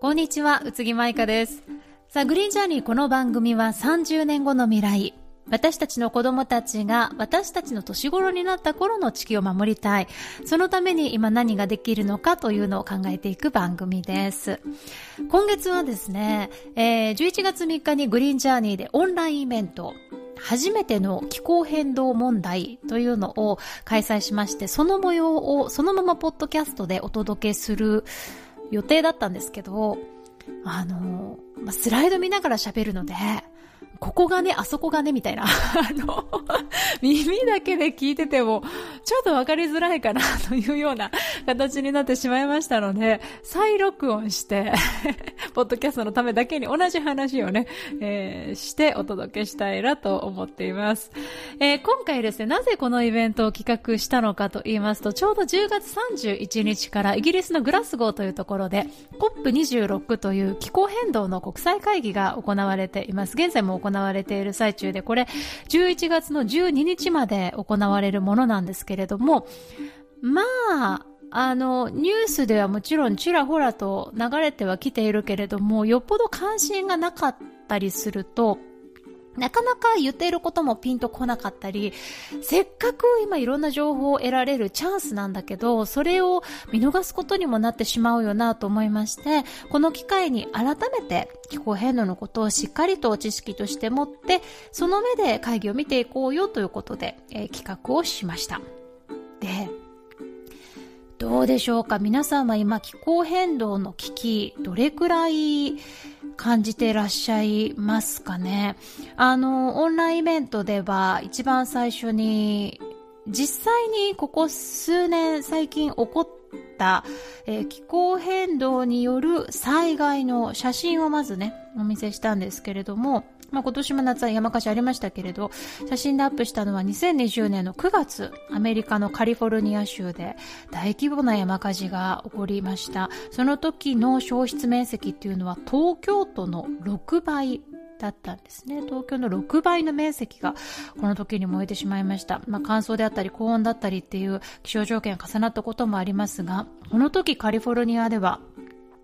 こんにちは、宇津木舞香です。さ、グリーンジャーニー、この番組は30年後の未来、私たちの子供たちが私たちの年頃になった頃の地球を守りたい。そのために今何ができるのかというのを考えていく番組です。今月はですね、えー11月3日にグリーンジャーニーでオンラインイベント、初めての気候変動問題というのを開催しまして、その模様をそのままポッドキャストでお届けする予定だったんですけど、あの、スライド見ながら喋るので、ここがね、あそこがね、みたいな。あの、耳だけで聞いてても、ちょっとわかりづらいかな、というような形になってしまいましたので、再録音して、ポッドキャストのためだけに同じ話をね、えーしてお届けしたいなと思っています。えー今回ですね、なぜこのイベントを企画したのかと言いますと、ちょうど10月31日からイギリスのグラスゴーというところで、COP26 という気候変動の国際会議が行われています。現在も行われている最中で、これ11月の12日まで行われるものなんですけれども、まあ、あの、ニュースではもちろんちらほらと流れてはきているけれども、よっぽど関心がなかったりすると、なかなか言っていることもピンとこなかったり、せっかく今いろんな情報を得られるチャンスなんだけど、それを見逃すことにもなってしまうよなと思いまして、この機会に改めて気候変動のことをしっかりと知識として持って、その上で会議を見ていこうよということで、えー企画をしました。で、どうでしょうか？皆さんは今気候変動の危機、どれくらい感じてらっしゃいますかね。あの、オンラインイベントでは一番最初に、実際にここ数年最近起こった、えー気候変動による災害の写真をまずね、お見せしたんですけれども、まあ、今年も夏は山火事ありましたけれど、写真でアップしたのは2020年の9月、アメリカのカリフォルニア州で大規模な山火事が起こりました。その時の消失面積っていうのは東京都の6倍だったんですね。東京の6倍の面積がこの時に燃えてしまいました。まあ、乾燥であったり高温だったりっていう気象条件が重なったこともありますが、この時カリフォルニアでは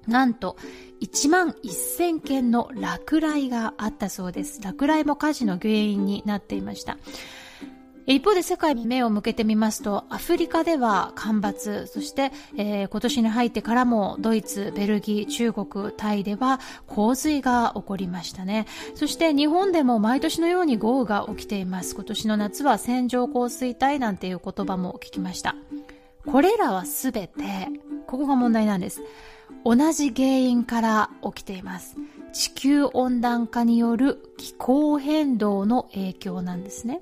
なんと1万1000件の落雷があったそうです。落雷も火事の原因になっていました。一方で世界に目を向けてみますと、アフリカでは干ばつ、そして、えー今年に入ってからもドイツ、ベルギー、中国、タイでは洪水が起こりましたね。そして日本でも毎年のように豪雨が起きています。今年の夏は線状降水帯なんていう言葉も聞きました。これらはすべて、ここが問題なんです。同じ原因から起きています。地球温暖化による気候変動の影響なんですね。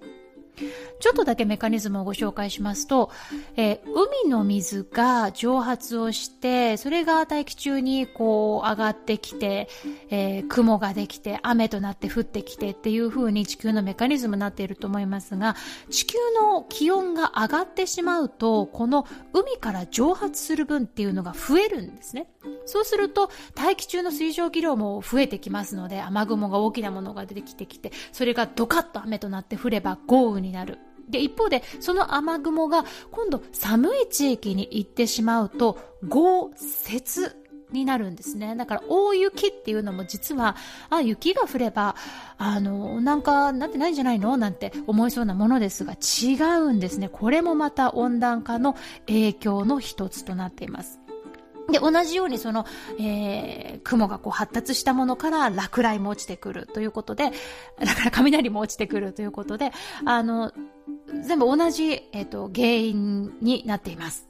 ちょっとだけメカニズムをご紹介しますと、えー海の水が蒸発をして、それが大気中にこう上がってきて、えー雲ができて、雨となって降ってきてっていう風に地球のメカニズムになっていると思いますが、地球の気温が上がってしまうと、この海から蒸発する分っていうのが増えるんですね。そうすると、大気中の水蒸気量も増えてきますので、雨雲が大きなものが出てきてきて、それがドカッと雨となって降れば豪雨にになる。で、一方で、その雨雲が今度寒い地域に行ってしまうと、豪雪になるんですね。だから大雪っていうのも実は、あ、雪が降れば、あの、なんかなってないんじゃないの？なんて思いそうなものですが、違うんですね。これもまた温暖化の影響の一つとなっています。で、同じようにその、えー、雲がこう発達したものから落雷も落ちてくるということで、だから雷も落ちてくるということで、あの、全部同じ、えっ、と、原因になっています。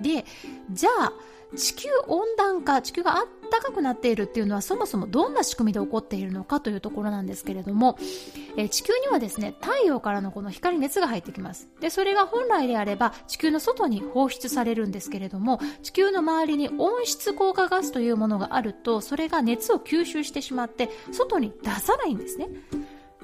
で、じゃあ、地球温暖化、地球があったかくなっているっていうのはそもそもどんな仕組みで起こっているのかというところなんですけれども、えー地球にはですね、太陽からのこの光熱が入ってきます。で、それが本来であれば地球の外に放出されるんですけれども、地球の周りに温室効果ガスというものがあると、それが熱を吸収してしまって、外に出さないんですね。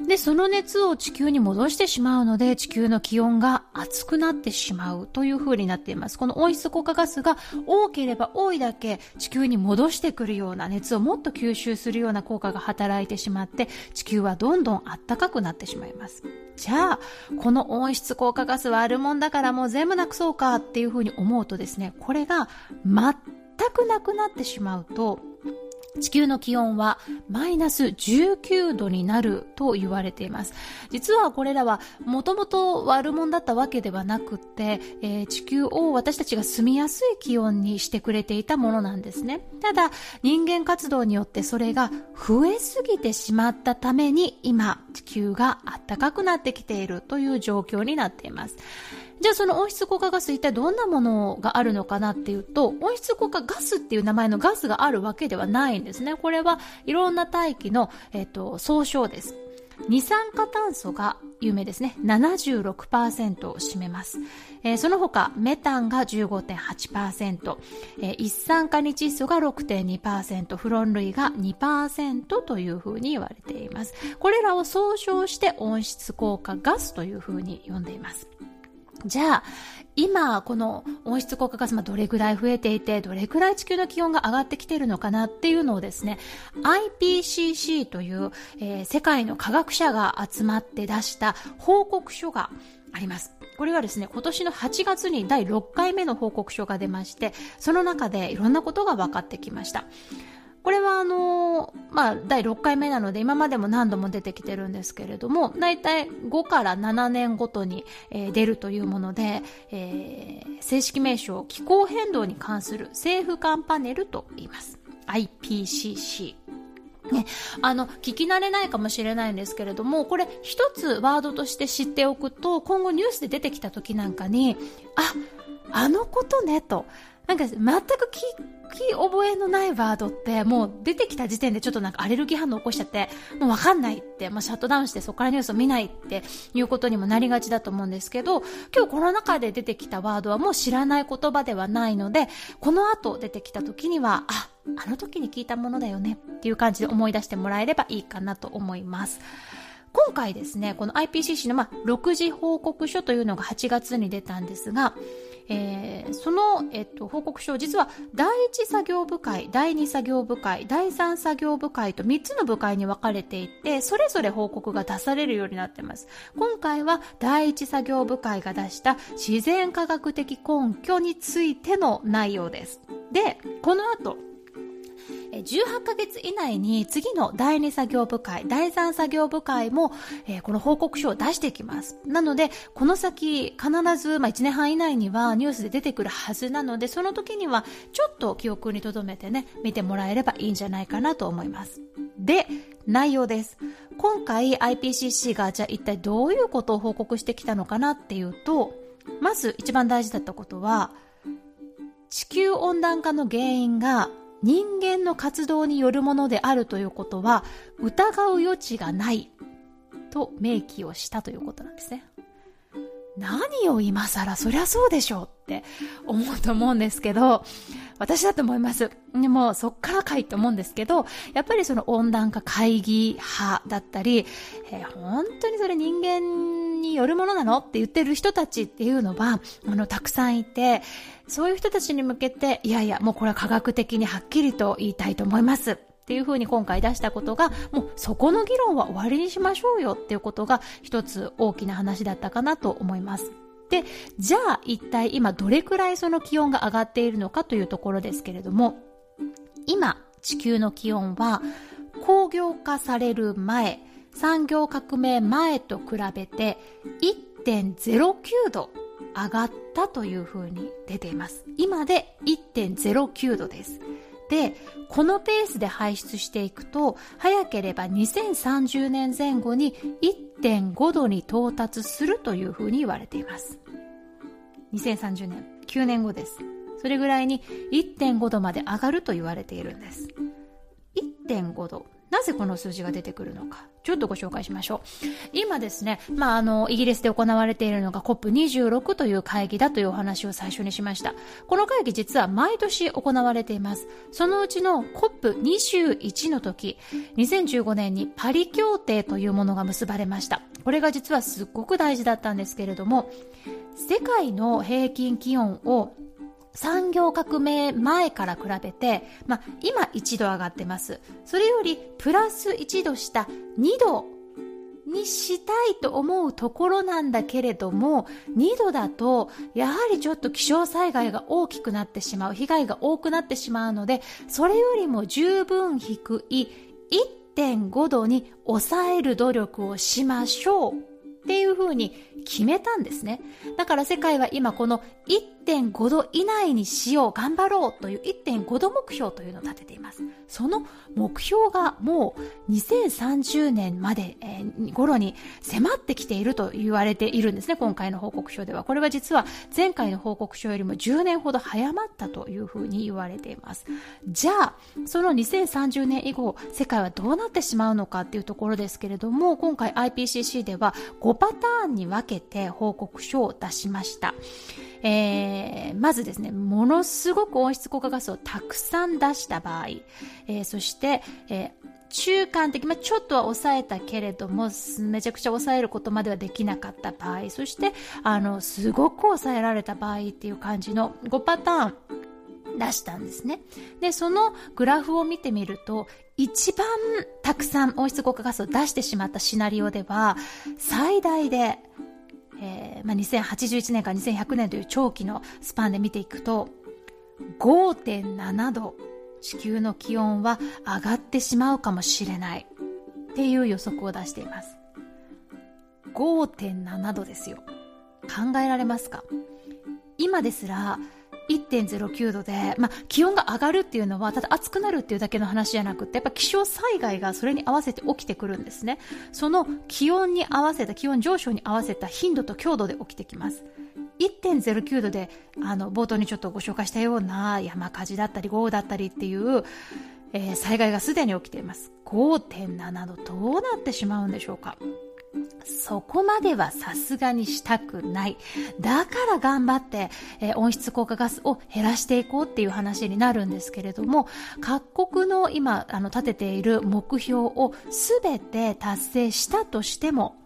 で、その熱を地球に戻してしまうので、地球の気温が熱くなってしまうという風になっています。この温室効果ガスが多ければ多いだけ地球に戻してくるような熱をもっと吸収するような効果が働いてしまって、地球はどんどん暖かくなってしまいます。じゃあ、この温室効果ガスはあるもんだからもう全部なくそうかっていう風に思うとですね、これが全くなくなってしまうと、地球の気温はマイナス19度になると言われています。実はこれらはもともと悪者だったわけではなくて、えー、地球を私たちが住みやすい気温にしてくれていたものなんですね。ただ人間活動によってそれが増えすぎてしまったために今地球が暖かくなってきているという状況になっています。じゃあその温室効果ガス一体どんなものがあるのかなっていうと、温室効果ガスっていう名前のガスがあるわけではないんですね。これはいろんな大気の、えっと、総称です。二酸化炭素が有名ですね。76%を占めます。えー、その他、メタンが15.8%、えー、一酸化二窒素が6.2%、フロン類が2%というふうに言われています。これらを総称して温室効果ガスというふうに呼んでいます。じゃあ、今、この温室効果ガスがどれぐらい増えていて、どれぐらい地球の気温が上がってきているのかなっていうのをですね、IPCC という、えー、世界の科学者が集まって出した報告書があります。これはですね、今年の8月に第6回目の報告書が出まして、その中でいろんなことが分かってきました。これはあのー、まあ、第6回目なので今までも何度も出てきてるんですけれども、だいたい5から7年ごとに、えー、出るというもので、えー、正式名称気候変動に関する政府間パネルと言います。IPCC。ね、あの、聞き慣れないかもしれないんですけれども、これ一つワードとして知っておくと、今後ニュースで出てきた時なんかに、あ、あのことね、と。なんか全く聞き覚えのないワードってもう出てきた時点でちょっとなんかアレルギー反応起こしちゃってもうわかんないって、まあ、シャットダウンしてそこからニュースを見ないっていうことにもなりがちだと思うんですけど今日この中で出てきたワードはもう知らない言葉ではないのでこの後出てきた時にはああの時に聞いたものだよねっていう感じで思い出してもらえればいいかなと思います。今回ですね、この IPCC の、まあ、6次報告書というのが8月に出たんですが、えー、その、えっと、報告書、実は第1作業部会、第2作業部会、第3作業部会と3つの部会に分かれていて、それぞれ報告が出されるようになっています。今回は第1作業部会が出した自然科学的根拠についての内容です。で、この後、18ヶ月以内に次の第2作業部会、第3作業部会も、えー、この報告書を出していきます。なので、この先必ず、まあ、1年半以内にはニュースで出てくるはずなので、その時にはちょっと記憶に留めてね、見てもらえればいいんじゃないかなと思います。で、内容です。今回 IPCC がじゃあ一体どういうことを報告してきたのかなっていうと、まず一番大事だったことは、地球温暖化の原因が人間の活動によるものであるということは疑う余地がないと明記をしたということなんですね。何を今更そりゃそうでしょうって思うと思うんですけど、私だと思います。でも、そっからかいと思うんですけど、やっぱりその温暖化会議派だったり、えー、本当にそれ人間によるものなの？って言ってる人たちっていうのは、あの、たくさんいて、そういう人たちに向けて、いやいや、もうこれは科学的にはっきりと言いたいと思います。っていうふうに今回出したことが、もうそこの議論は終わりにしましょうよっていうことが一つ大きな話だったかなと思います。で、じゃあ一体今どれくらいその気温が上がっているのかというところですけれども、今地球の気温は工業化される前、産業革命前と比べて1.09度上がったというふうに出ています。今で1.09度です。で、このペースで排出していくと、早ければ2030年前後に1.5度に到達するというふうに言われています。2030年、9年後です。それぐらいに1.5度まで上がると言われているんです。1.5度。なぜこの数字が出てくるのか。ちょっとご紹介しましょう。今ですね、まあ、あの、イギリスで行われているのが COP26 という会議だというお話を最初にしました。この会議実は毎年行われています。そのうちの COP21 の時、2015年にパリ協定というものが結ばれました。これが実はすっごく大事だったんですけれども、世界の平均気温を産業革命前から比べて、まあ、今1度上がってます。それよりプラス1度下2度にしたいと思うところなんだけれども、2度だと、やはりちょっと気象災害が大きくなってしまう、被害が多くなってしまうので、それよりも十分低い1.5度に抑える努力をしましょうっていうふうに決めたんですね。だから世界は今この度以内にしよう、頑張ろうという1.5度目標というのを立てています。その目標がもう2030年まで、えー、頃に迫ってきていると言われているんですね、今回の報告書では。これは実は前回の報告書よりも10年ほど早まったというふうに言われています。じゃあ、その2030年以降、世界はどうなってしまうのかっていうところですけれども、今回 IPCC では5パターンに分けて報告書を出しました。えー、まずですね、ものすごく温室効果ガスをたくさん出した場合、えー、そして、えー、中間的、まあ、ちょっとは抑えたけれども、めちゃくちゃ抑えることまではできなかった場合、そして、あの、すごく抑えられた場合っていう感じの5パターン、出したんですね。で、そのグラフを見てみると、一番たくさん温室効果ガスを出してしまったシナリオでは、最大でえーまあ、2081年から2100年という長期のスパンで見ていくと5.7度地球の気温は上がってしまうかもしれない。っていう予測を出しています。5.7度ですよ。考えられますか？今ですら1.09度で、まあ、気温が上がるっていうのは、ただ暑くなるっていうだけの話じゃなくて、やっぱ気象災害がそれに合わせて起きてくるんですね。その気温に合わせた、気温上昇に合わせた頻度と強度で起きてきます。1.09度で、あの、冒頭にちょっとご紹介したような山火事だったり豪雨だったりっていう、えー、災害がすでに起きています。5.7度、どうなってしまうんでしょうかそこまではさすがにしたくない。だから頑張って、えー、温室効果ガスを減らしていこうっていう話になるんですけれども、各国の今、あの、立てている目標をすべて達成したとしても、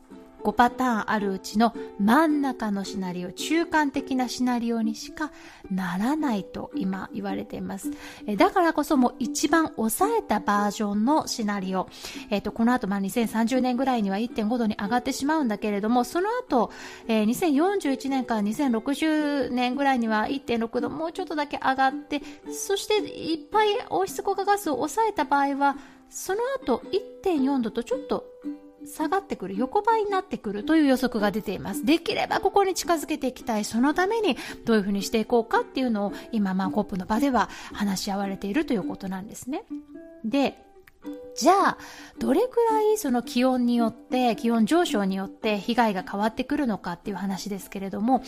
5パターンあるうちの真ん中のシナリオ、中間的なシナリオにしかならないと今言われています。だからこそもう一番抑えたバージョンのシナリオ。え、ー、と、この後まあ2030年ぐらいには1.5度に上がってしまうんだけれども、その後、えー、2041年から2060年ぐらいには1.6度もうちょっとだけ上がって、そしていっぱい温室効果ガスを抑えた場合は、その後1.4度とちょっと下がってくる、横ばいになってくるという予測が出ています。できればここに近づけていきたい。そのためにどういうふうにしていこうかっていうのを今、まあ、コップの場では話し合われているということなんですね。で、じゃあ、どれくらいその気温によって、気温上昇によって被害が変わってくるのかっていう話ですけれども、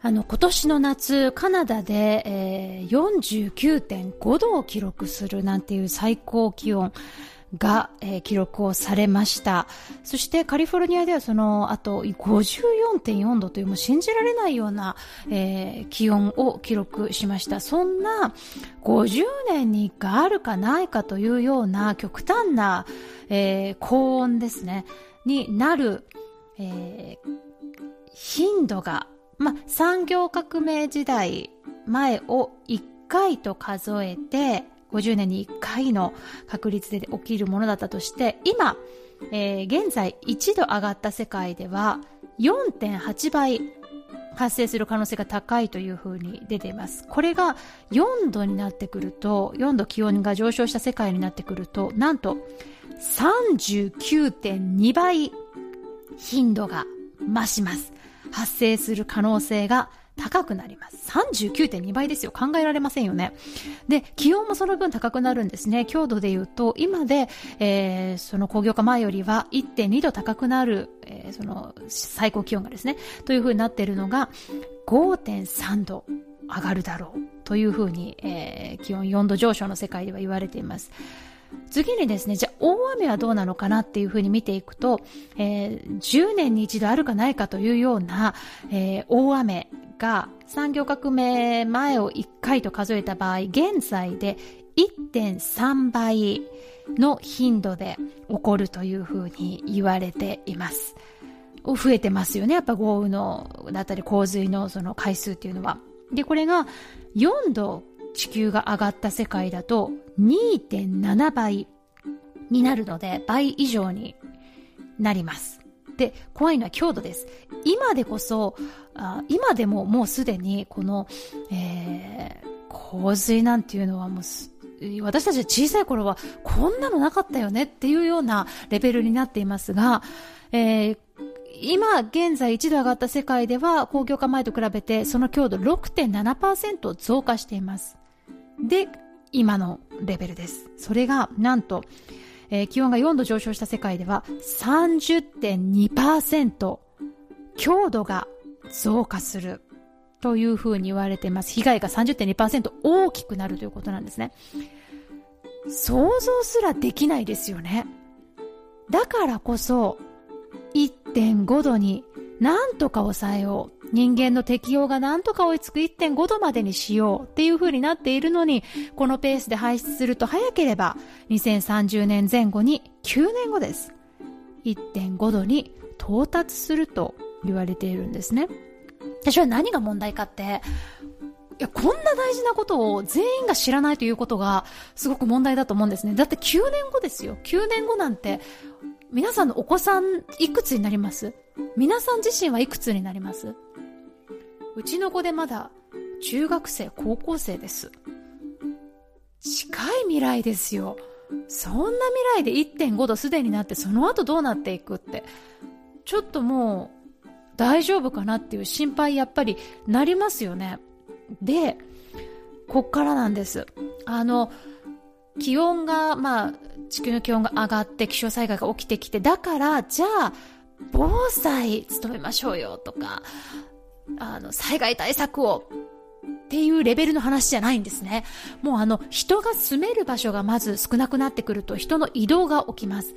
あの、今年の夏、カナダで、えー、49.5度を記録するなんていう最高気温、が、えー、記録をされました。そしてカリフォルニアではその後54.4度というもう信じられないような、えー、気温を記録しました。そんな50年に1回あるかないかというような極端な、えー、高温ですね、になる、え、頻度が、ま、産業革命時代前を1回と数えて、50年に1回の確率で起きるものだったとして、今、えー、現在1度上がった世界では4.8倍発生する可能性が高いというふうに出ています。これが4度になってくると、4度気温が上昇した世界になってくると、なんと39.2倍頻度が増します。発生する可能性が高くなります。39.2倍ですよ。考えられませんよね。で、気温もその分高くなるんですね。強度で言うと、今で、えー、その工業化前よりは1.2度高くなる、えー、その最高気温がですね、というふうになっているのが5.3度上がるだろうというふうに、えー、気温4度上昇の世界では言われています。次にですね、じゃあ大雨はどうなのかなっていうふうに見ていくと、えー、10年に一度あるかないかというような、えー、大雨が産業革命前を1回と数えた場合、現在で1.3倍の頻度で起こるというふうに言われています。増えてますよね。やっぱ豪雨の、だったり洪水のその回数っていうのは。で、これが4度地球が上がった世界だと2.7倍になるので倍以上になります。で、怖いのは強度です。今でこそ、あ今でももうすでにこの、えー、洪水なんていうのはもう私たち小さい頃はこんなのなかったよねっていうようなレベルになっていますが、えー、今現在1度上がった世界では工業化前と比べてその強度6.7%増加しています。で、今のレベルです。それがなんと、えー、気温が4度上昇した世界では30.2%強度が増加するというふうに言われています。被害が30.2%大きくなるということなんですね。想像すらできないですよね。だからこそ、1.5度になんとか抑えよう。人間の適応がなんとか追いつく1.5度までにしようっていう風になっているのに、このペースで排出すると早ければ2030年前後に9年後です。1.5度に到達すると言われているんですね。私は何が問題かって、いや、こんな大事なことを全員が知らないということがすごく問題だと思うんですね。だって9年後ですよ。9年後なんて、皆さんのお子さんいくつになります？皆さん自身はいくつになります？うちの子でまだ中学生、高校生です。近い未来ですよ。そんな未来で1.5度すでになってその後どうなっていくって。ちょっともう大丈夫かなっていう心配やっぱりなりますよね。で、こっからなんです。あの、気温が、まあ、地球の気温が上がって気象災害が起きてきて、だから、じゃあ、防災努めましょうよとか、あの、災害対策をっていうレベルの話じゃないんですね。もうあの、人が住める場所がまず少なくなってくると人の移動が起きます。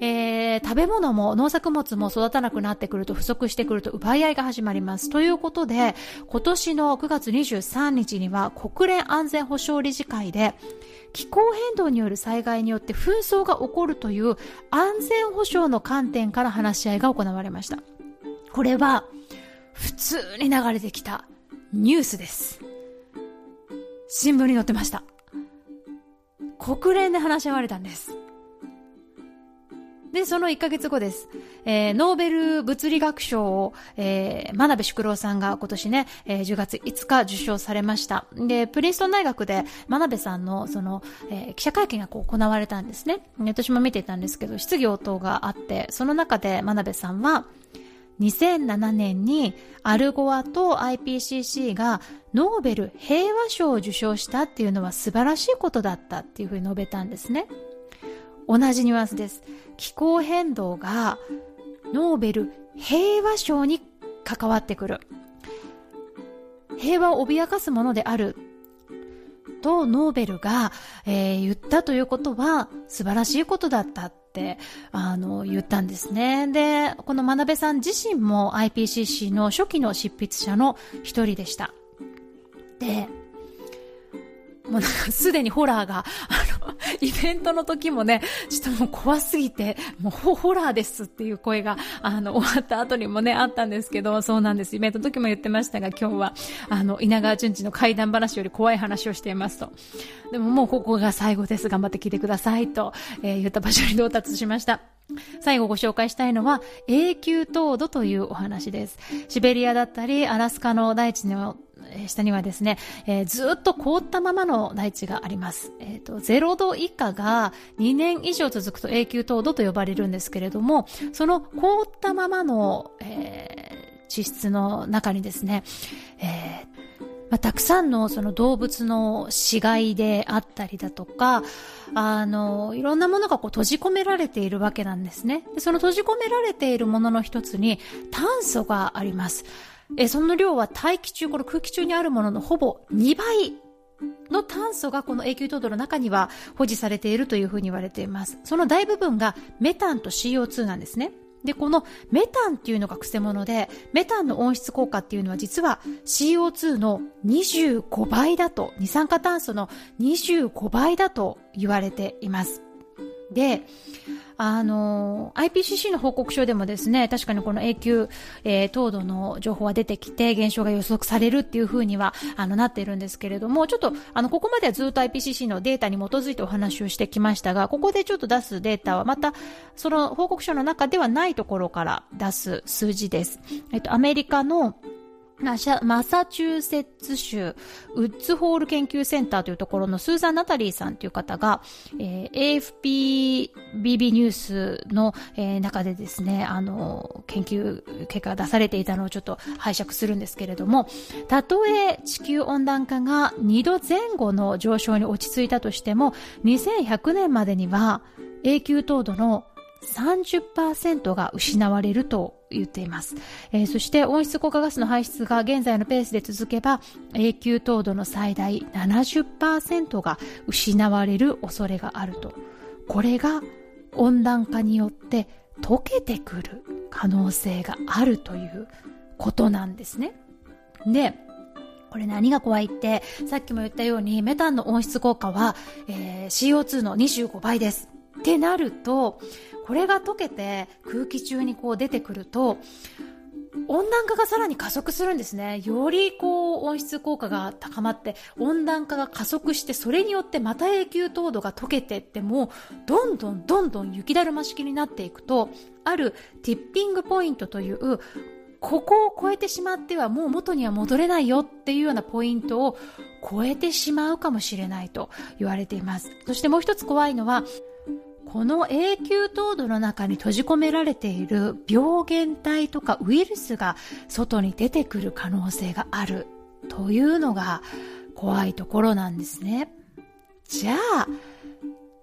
えー、食べ物も農作物も育たなくなってくると不足してくると奪い合いが始まります。ということで、今年の9月23日には国連安全保障理事会で気候変動による災害によって紛争が起こるという安全保障の観点から話し合いが行われました。これは普通に流れてきたニュースです。新聞に載ってました。国連で話し合われたんです。で、その1ヶ月後です。えー、ノーベル物理学賞を、えー、真鍋淑郎さんが今年ね、えー、10月5日受賞されました。で、プリンストン大学で真鍋さんの、その、えー、記者会見がこう行われたんですね。私も見ていたんですけど、質疑応答があって、その中で真鍋さんは、2007年にアルゴアと IPCC がノーベル平和賞を受賞したっていうのは素晴らしいことだったっていうふうに述べたんですね。同じニュアンスです。気候変動がノーベル平和賞に関わってくる。平和を脅かすものであるとノーベルが、えー、言ったということは素晴らしいことだったってあの言ったんですね。で、この真鍋さん自身も IPCC の初期の執筆者の一人でした。で、もうなんかすでにホラーが、イベントの時もね、ちょっともう怖すぎて、もうホラーですっていう声が、あの、終わった後にもね、あったんですけど、そうなんです。イベントの時も言ってましたが、今日は、あの、稲川淳二の怪談話より怖い話をしていますと。でももうここが最後です。頑張って聞いてくださいと、えー、言った場所に到達しました。最後ご紹介したいのは永久凍土というお話です。シベリアだったりアラスカの大地の下にはですね、えー、ずっと凍ったままの大地があります。えっ、ー、と、0度以下が2年以上続くと永久凍土と呼ばれるんですけれども、その凍ったままの、えー、地質の中にですね、えーまあ、たくさんのその動物の死骸であったりだとか、あの、いろんなものがこう閉じ込められているわけなんですね。でその閉じ込められているものの一つに炭素があります。えその量は大気中、この空気中にあるもののほぼ2倍の炭素がこの永久凍土の中には保持されているというふうに言われています。その大部分がメタンと CO2 なんですね。で、このメタンっていうのが癖者で、メタンの温室効果っていうのは実は CO2 の25倍だと、二酸化炭素の25倍だと言われています。で、あの、IPCC の報告書でもですね、確かにこの永久、えー、糖度の情報は出てきて、現象が予測されるっていう風には、あの、なっているんですけれども、ちょっと、あの、ここまではずっと IPCC のデータに基づいてお話をしてきましたが、ここでちょっと出すデータはまた、その報告書の中ではないところから出す数字です。えっと、アメリカのマサチューセッツ州ウッズホール研究センターというところのスーザン・ナタリーさんという方が、えー、AFPBB ニュースの、えー、中でですね、あの、研究結果が出されていたのをちょっと拝借するんですけれども、たとえ地球温暖化が2度前後の上昇に落ち着いたとしても、2100年までには永久凍土の30%が失われると言っています、えー、そして温室効果ガスの排出が現在のペースで続けば永久凍土の最大70%が失われる恐れがあると。これが温暖化によって溶けてくる可能性があるということなんですね。でこれ何が怖いって、さっきも言ったようにメタンの温室効果は、えー、CO2 の25倍です。ってなると、これが溶けて空気中にこう出てくると、温暖化がさらに加速するんですね。よりこう温室効果が高まって温暖化が加速してそれによってまた永久凍土が溶けていってもどんどんどんどん雪だるま式になっていくとあるティッピングポイントというここを超えてしまってはもう元には戻れないよっていうようなポイントを超えてしまうかもしれないと言われています。そしてもう一つ怖いのはこの永久凍土の中に閉じ込められている病原体とかウイルスが外に出てくる可能性があるというのが怖いところなんですね。じゃあ、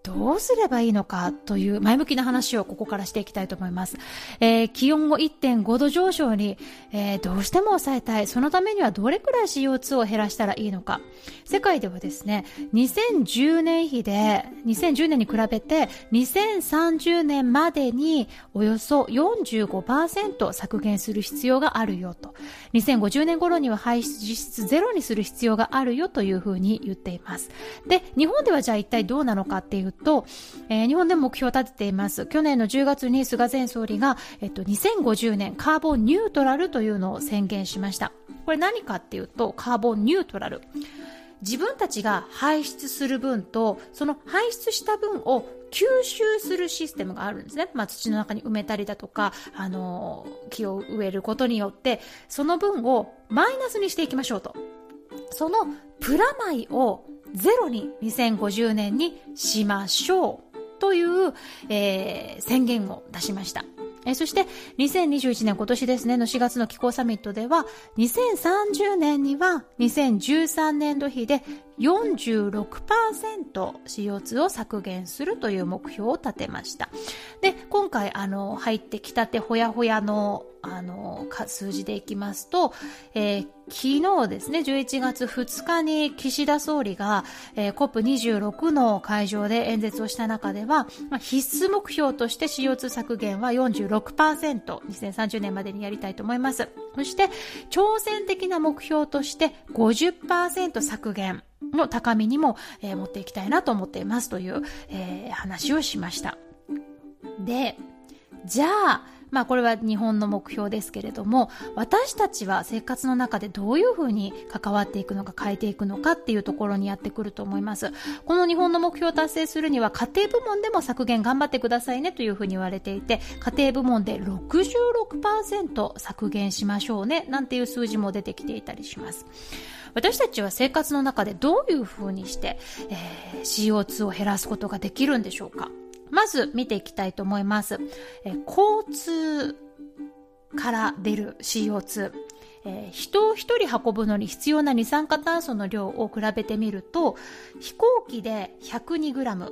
どうすればいいのかという前向きな話をここからしていきたいと思います。えー、気温を1.5度上昇に、えー、どうしても抑えたい。そのためにはどれくらい CO2 を減らしたらいいのか。世界ではですね、2010年比で、2010年に比べて2030年までにおよそ45%削減する必要があるよと。2050年頃には排出実質ゼロにする必要があるよというふうに言っています。で、日本ではじゃあ一体どうなのかっていうと、えー、日本でも目標を立てています。去年の10月に菅前総理が、えっと、2050年カーボンニュートラルというのを宣言しました。これ何かっていうと、カーボンニュートラル。自分たちが排出する分と、その排出した分を吸収するシステムがあるんですね。まあ、土の中に埋めたりだとか、あの木を植えることによって、その分をマイナスにしていきましょうと。そのプラマイをゼロに2050年にしましょうという、えー、宣言を出しました。えそして2021年今年ですねの4月の気候サミットでは2030年には2013年度比で 46%CO2 を削減するという目標を立てました。で、今回あの入ってきたてほやほやのあの数字でいきますと、えー、昨日ですね、11月2日に岸田総理が、えー、COP26 の会場で演説をした中では、まあ、必須目標として CO2 削減は46%、2030年までにやりたいと思います。そして、挑戦的な目標として50%削減。の高みにも、えー、持っていきたいなと思っていますという、えー、話をしました。で、じゃあ、まあこれは日本の目標ですけれども、私たちは生活の中でどういうふうに関わっていくのか変えていくのかっていうところにやってくると思います。この日本の目標を達成するには家庭部門でも削減頑張ってくださいねというふうに言われていて、家庭部門で66%削減しましょうねなんていう数字も出てきていたりします。私たちは生活の中でどういうふうにして、えー、CO2 を減らすことができるんでしょうか？まず見ていきたいと思います。えー、交通から出る CO2。えー、人を一人運ぶのに必要な二酸化炭素の量を比べてみると、飛行機で 102g、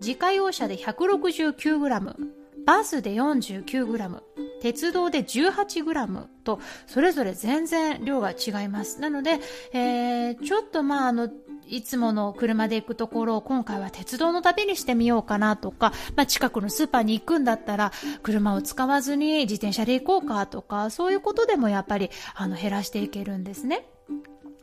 自家用車で 169g、バスで 49g、鉄道で 18g と、それぞれ全然量が違います。なので、えー、ちょっとまあ、あの、いつもの車で行くところを今回は鉄道の旅にしてみようかなとか、まあ、近くのスーパーに行くんだったら車を使わずに自転車で行こうかとか、そういうことでもやっぱりあの減らしていけるんですね。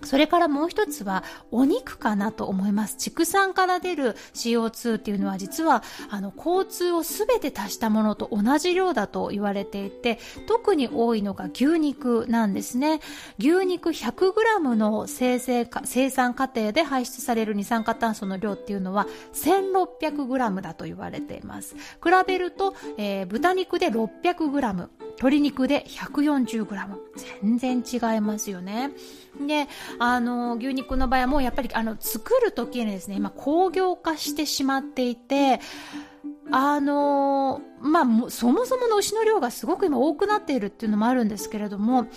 それからもう一つはお肉かなと思います。畜産から出る CO2 っていうのは実はあの交通をすべて足したものと同じ量だと言われていて特に多いのが牛肉なんですね。牛肉 100g の生成生産過程で排出される二酸化炭素の量っていうのは 1600g だと言われています。比べると、えー、豚肉で 600g、鶏肉で 140g。全然違いますよね。で、あの、牛肉の場合はもうやっぱり、あの、作る時にですね、今工業化してしまっていて、あのまあ、そもそもの牛の量がすごく今多くなっているっていうのもあるんですけれども、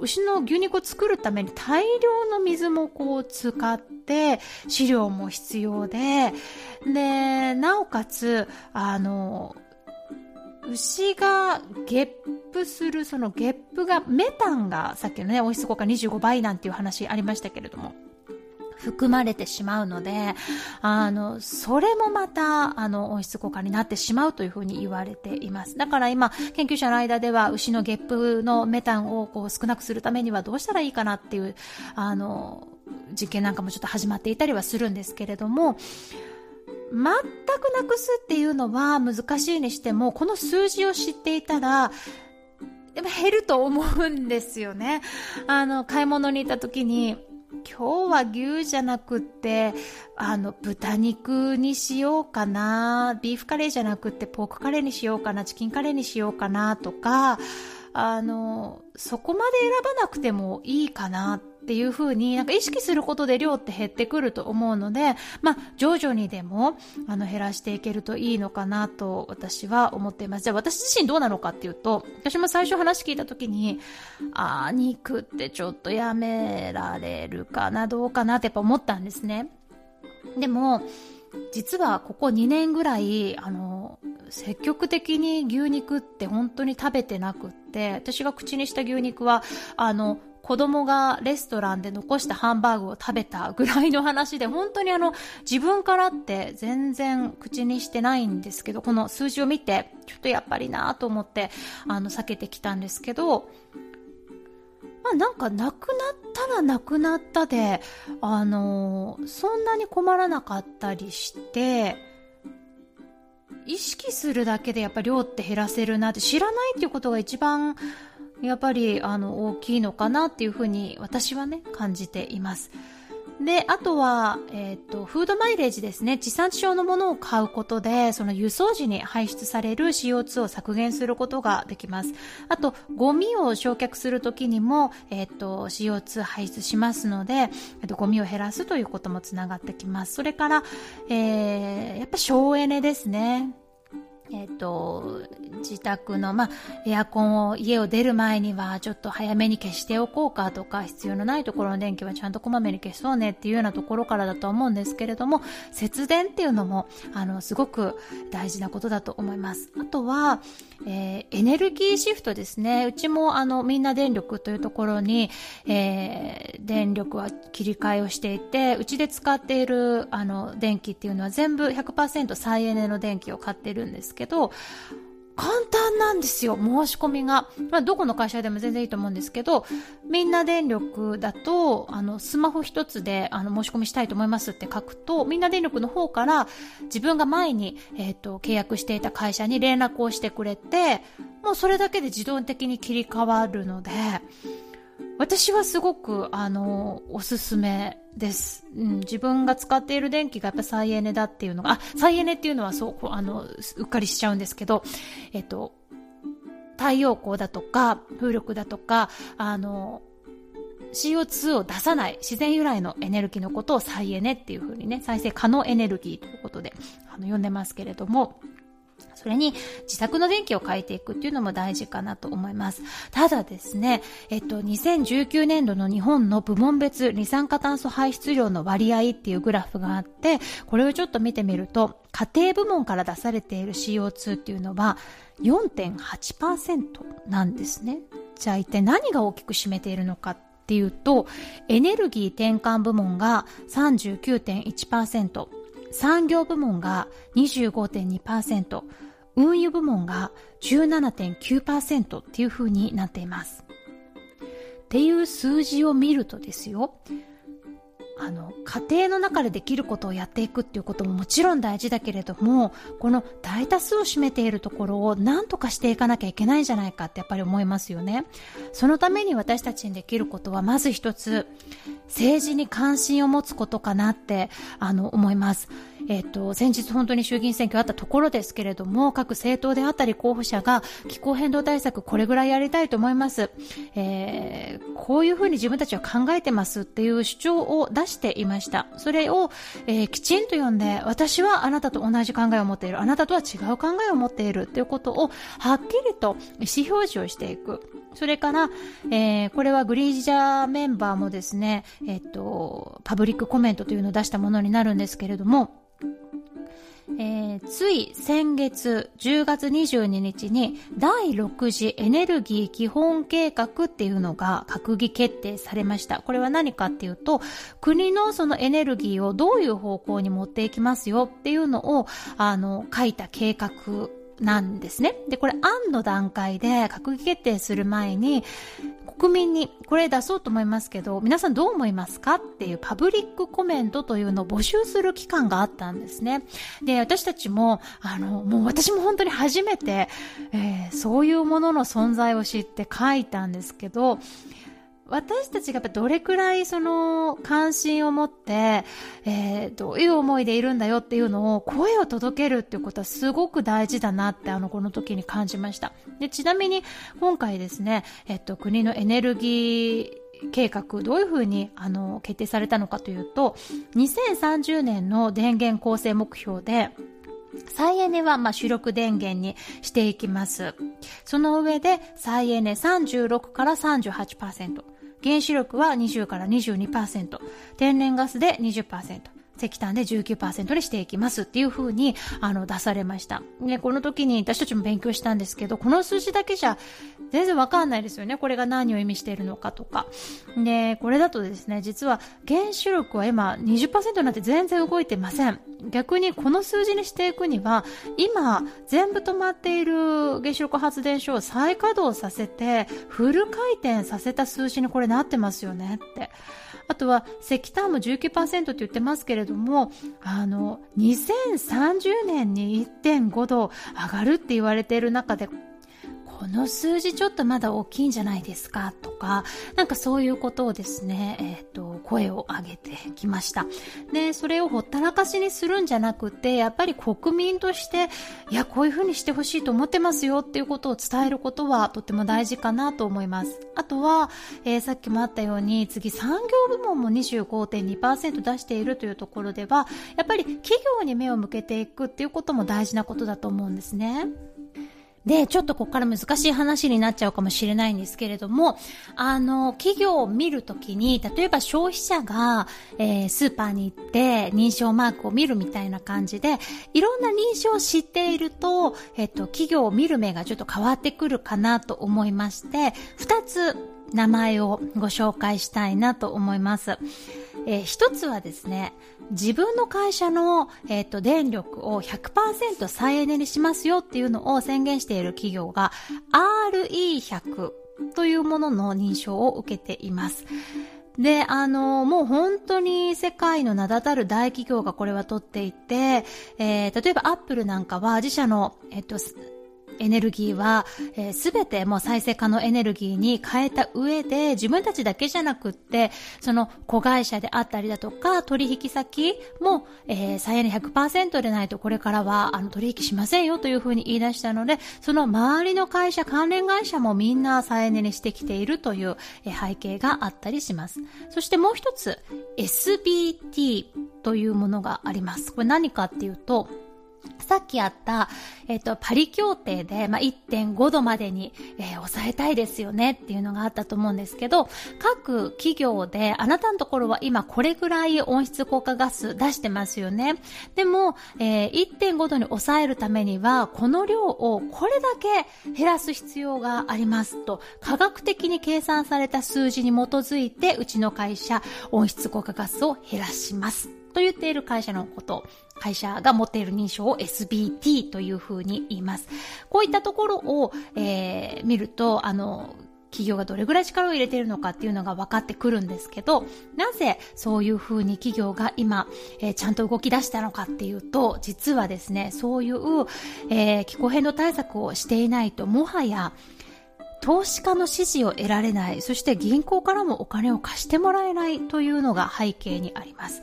牛の牛肉を作るために大量の水もこう使って、飼料も必要で、で、なおかつ、あの牛がゲップするそのゲップがメタンがさっきのね温室効果25倍なんていう話ありましたけれども含まれてしまうので、あの、それもまた、あの、温室効果になってしまうというふうに言われています。だから今、研究者の間では、牛のゲップのメタンをこう少なくするためにはどうしたらいいかなっていう、あの、実験なんかもちょっと始まっていたりはするんですけれども、全くなくすっていうのは難しいにしても、この数字を知っていたら、やっぱ減ると思うんですよね。あの、買い物に行った時に、今日は牛じゃなくって、あの、豚肉にしようかな、ビーフカレーじゃなくってポークカレーにしようかな、チキンカレーにしようかなとか、あの、そこまで選ばなくてもいいかなってっていう風になんか意識することで量って減ってくると思うので、まあ、徐々にでも、あの、減らしていけるといいのかなと私は思っています。じゃあ私自身どうなのかっていうと、私も最初話聞いた時に、ああ、肉ってちょっとやめられるかな、どうかなってやっぱ思ったんですね。でも、実はここ2年ぐらい、あの、積極的に牛肉って本当に食べてなくって、私が口にした牛肉は、あの、子供がレストランで残したハンバーグを食べたぐらいの話で、本当にあの、自分からって全然口にしてないんですけど、この数字を見て、ちょっとやっぱりなと思って、あの、避けてきたんですけど、まあなんかなくなったらなくなったで、あの、そんなに困らなかったりして、意識するだけでやっぱ量って減らせるなって知らないっていうことが一番やっぱりあの大きいのかなっていうふうに私はね感じています。で、あとは、えっ、ー、と、フードマイレージですね。地産地消のものを買うことで、その輸送時に排出される CO2 を削減することができます。あと、ゴミを焼却するときにも、えっ、ー、と、CO2 排出しますので、えっ、ー、と、ゴミを減らすということもつながってきます。それから、えー、やっぱ省エネですね。えっ、ー、と、自宅の、まあ、エアコンを、家を出る前には、ちょっと早めに消しておこうかとか、必要のないところの電気はちゃんとこまめに消そうねっていうようなところからだと思うんですけれども、節電っていうのも、あの、すごく大事なことだと思います。あとは、えー、エネルギーシフトですね。うちも、あの、みんな電力というところに、えー、電力は切り替えをしていて、うちで使っている、あの、電気っていうのは全部100%再エネの電気を買ってるんですけど、簡単なんですよ、申し込みが。まあ、どこの会社でも全然いいと思うんですけど、みんな電力だと、あの、スマホ一つで、あの、申し込みしたいと思いますって書くと、みんな電力の方から、自分が前に、えっ、ー、と、契約していた会社に連絡をしてくれて、もうそれだけで自動的に切り替わるので、私はすごく、あの、おすすめです。うん、自分が使っている電気がやっぱ再エネだっていうのが、あ、再エネっていうのはそう、あの、うっかりしちゃうんですけど、えっと、太陽光だとか、風力だとか、あの、CO2 を出さない自然由来のエネルギーのことを再エネっていう風にね、再生可能エネルギーということで、あの、呼んでますけれども、それに自宅の電気を変えていくっていうのも大事かなと思います。ただですね、えっと、2019年度の日本の部門別二酸化炭素排出量の割合っていうグラフがあって、これをちょっと見てみると、家庭部門から出されている CO2 っていうのは4.8%なんですね。じゃあ一体何が大きく占めているのかっていうと、エネルギー転換部門が39.1%、産業部門が25.2%、運輸部門が17.9%っていう風になっています。っていう数字を見るとですよ、あの、家庭の中でできることをやっていくっていうことももちろん大事だけれども、この大多数を占めているところを何とかしていかなきゃいけないんじゃないかってやっぱり思いますよね。そのために私たちにできることはまず一つ、政治に関心を持つことかなって、あの、思います。えっ、と、先日本当に衆議院選挙あったところですけれども、各政党であったり候補者が気候変動対策これぐらいやりたいと思います。えー、こういうふうに自分たちは考えてますっていう主張を出していました。それを、えー、きちんと読んで、私はあなたと同じ考えを持っている、あなたとは違う考えを持っているっていうことをはっきりと意思表示をしていく。それから、えー、これはグリージャーメンバーもですね、えっと、パブリックコメントというのを出したものになるんですけれども、えー、つい先月10月22日に第6次エネルギー基本計画っていうのが閣議決定されました。これは何かっていうと、国のそのエネルギーをどういう方向に持っていきますよっていうのを、あの、書いた計画なんですね。で、これ案の段階で閣議決定する前に、国民にこれ出そうと思いますけど、皆さんどう思いますか？っていうパブリックコメントというのを募集する期間があったんですね。で、私たちも、あの、もう私も本当に初めて、えー、そういうものの存在を知って書いたんですけど、私たちがどれくらいその関心を持って、えー、どういう思いでいるんだよっていうのを声を届けるっていうことはすごく大事だなってあのこの時に感じました。で、ちなみに今回ですね、えっと国のエネルギー計画どういうふうにあの決定されたのかというと2030年の電源構成目標で再エネはまあ主力電源にしていきます。その上で再エネ36から38%。原子力は20から22%、天然ガスで20%、石炭で19%にしていきますっていう風にあの出されました。ね、この時に私たちも勉強したんですけど、この数字だけじゃ全然わかんないですよね。これが何を意味しているのかとか。で、これだとですね、実は原子力は今20%なって全然動いてません。逆にこの数字にしていくには、今全部止まっている原子力発電所を再稼働させて、フル回転させた数字にこれなってますよねって。あとは石炭も19%って言ってますけれども、あの、2030年に1.5度上がるって言われている中で、この数字ちょっとまだ大きいんじゃないですか？とか、なんかそういうことをですね、えっ、ー、と、声を上げてきました。で、それをほったらかしにするんじゃなくて、やっぱり国民として、いや、こういうふうにしてほしいと思ってますよっていうことを伝えることはとても大事かなと思います。あとは、えー、さっきもあったように、次産業部門も25.2%出しているというところでは、やっぱり企業に目を向けていくっていうことも大事なことだと思うんですね。で、ちょっとここから難しい話になっちゃうかもしれないんですけれども、あの、企業を見るときに、例えば消費者が、えー、スーパーに行って認証マークを見るみたいな感じで、いろんな認証を知っていると、えっと、企業を見る目がちょっと変わってくるかなと思いまして、二つ名前をご紹介したいなと思います。えー、一つはですね、自分の会社の、えっ、と、電力を100%再エネにしますよっていうのを宣言している企業が RE100 というものの認証を受けています。で、あの、もう本当に世界の名だたる大企業がこれは取っていて、えー、例えばアップルなんかは自社の、えっと、エネルギーは、えー、全てもう再生可能エネルギーに変えた上で、自分たちだけじゃなくって、その子会社であったりだとか、取引先も、えー、再エネ100%でないとこれからは、あの、取引しませんよというふうに言い出したので、その周りの会社、関連会社もみんな再エネにしてきているという、え、背景があったりします。そしてもう一つ、SBT というものがあります。これ何かっていうと、さっきあった、えっ、と、パリ協定で、まあ、1.5度までに、えー、抑えたいですよねっていうのがあったと思うんですけど、各企業で、あなたのところは今これぐらい温室効果ガス出してますよね。でも、えー、1.5度に抑えるためには、この量をこれだけ減らす必要がありますと、科学的に計算された数字に基づいて、うちの会社、温室効果ガスを減らします。と言っている会社のこと、会社が持っている認証を SBT というふうに言います。こういったところを、えー、見ると、あの、企業がどれぐらい力を入れているのかっていうのが分かってくるんですけど、なぜそういうふうに企業が今、えー、ちゃんと動き出したのかっていうと、実はですね、そういう、えー、気候変動対策をしていないと、もはや、投資家の支持を得られない、そして銀行からもお金を貸してもらえないというのが背景にあります。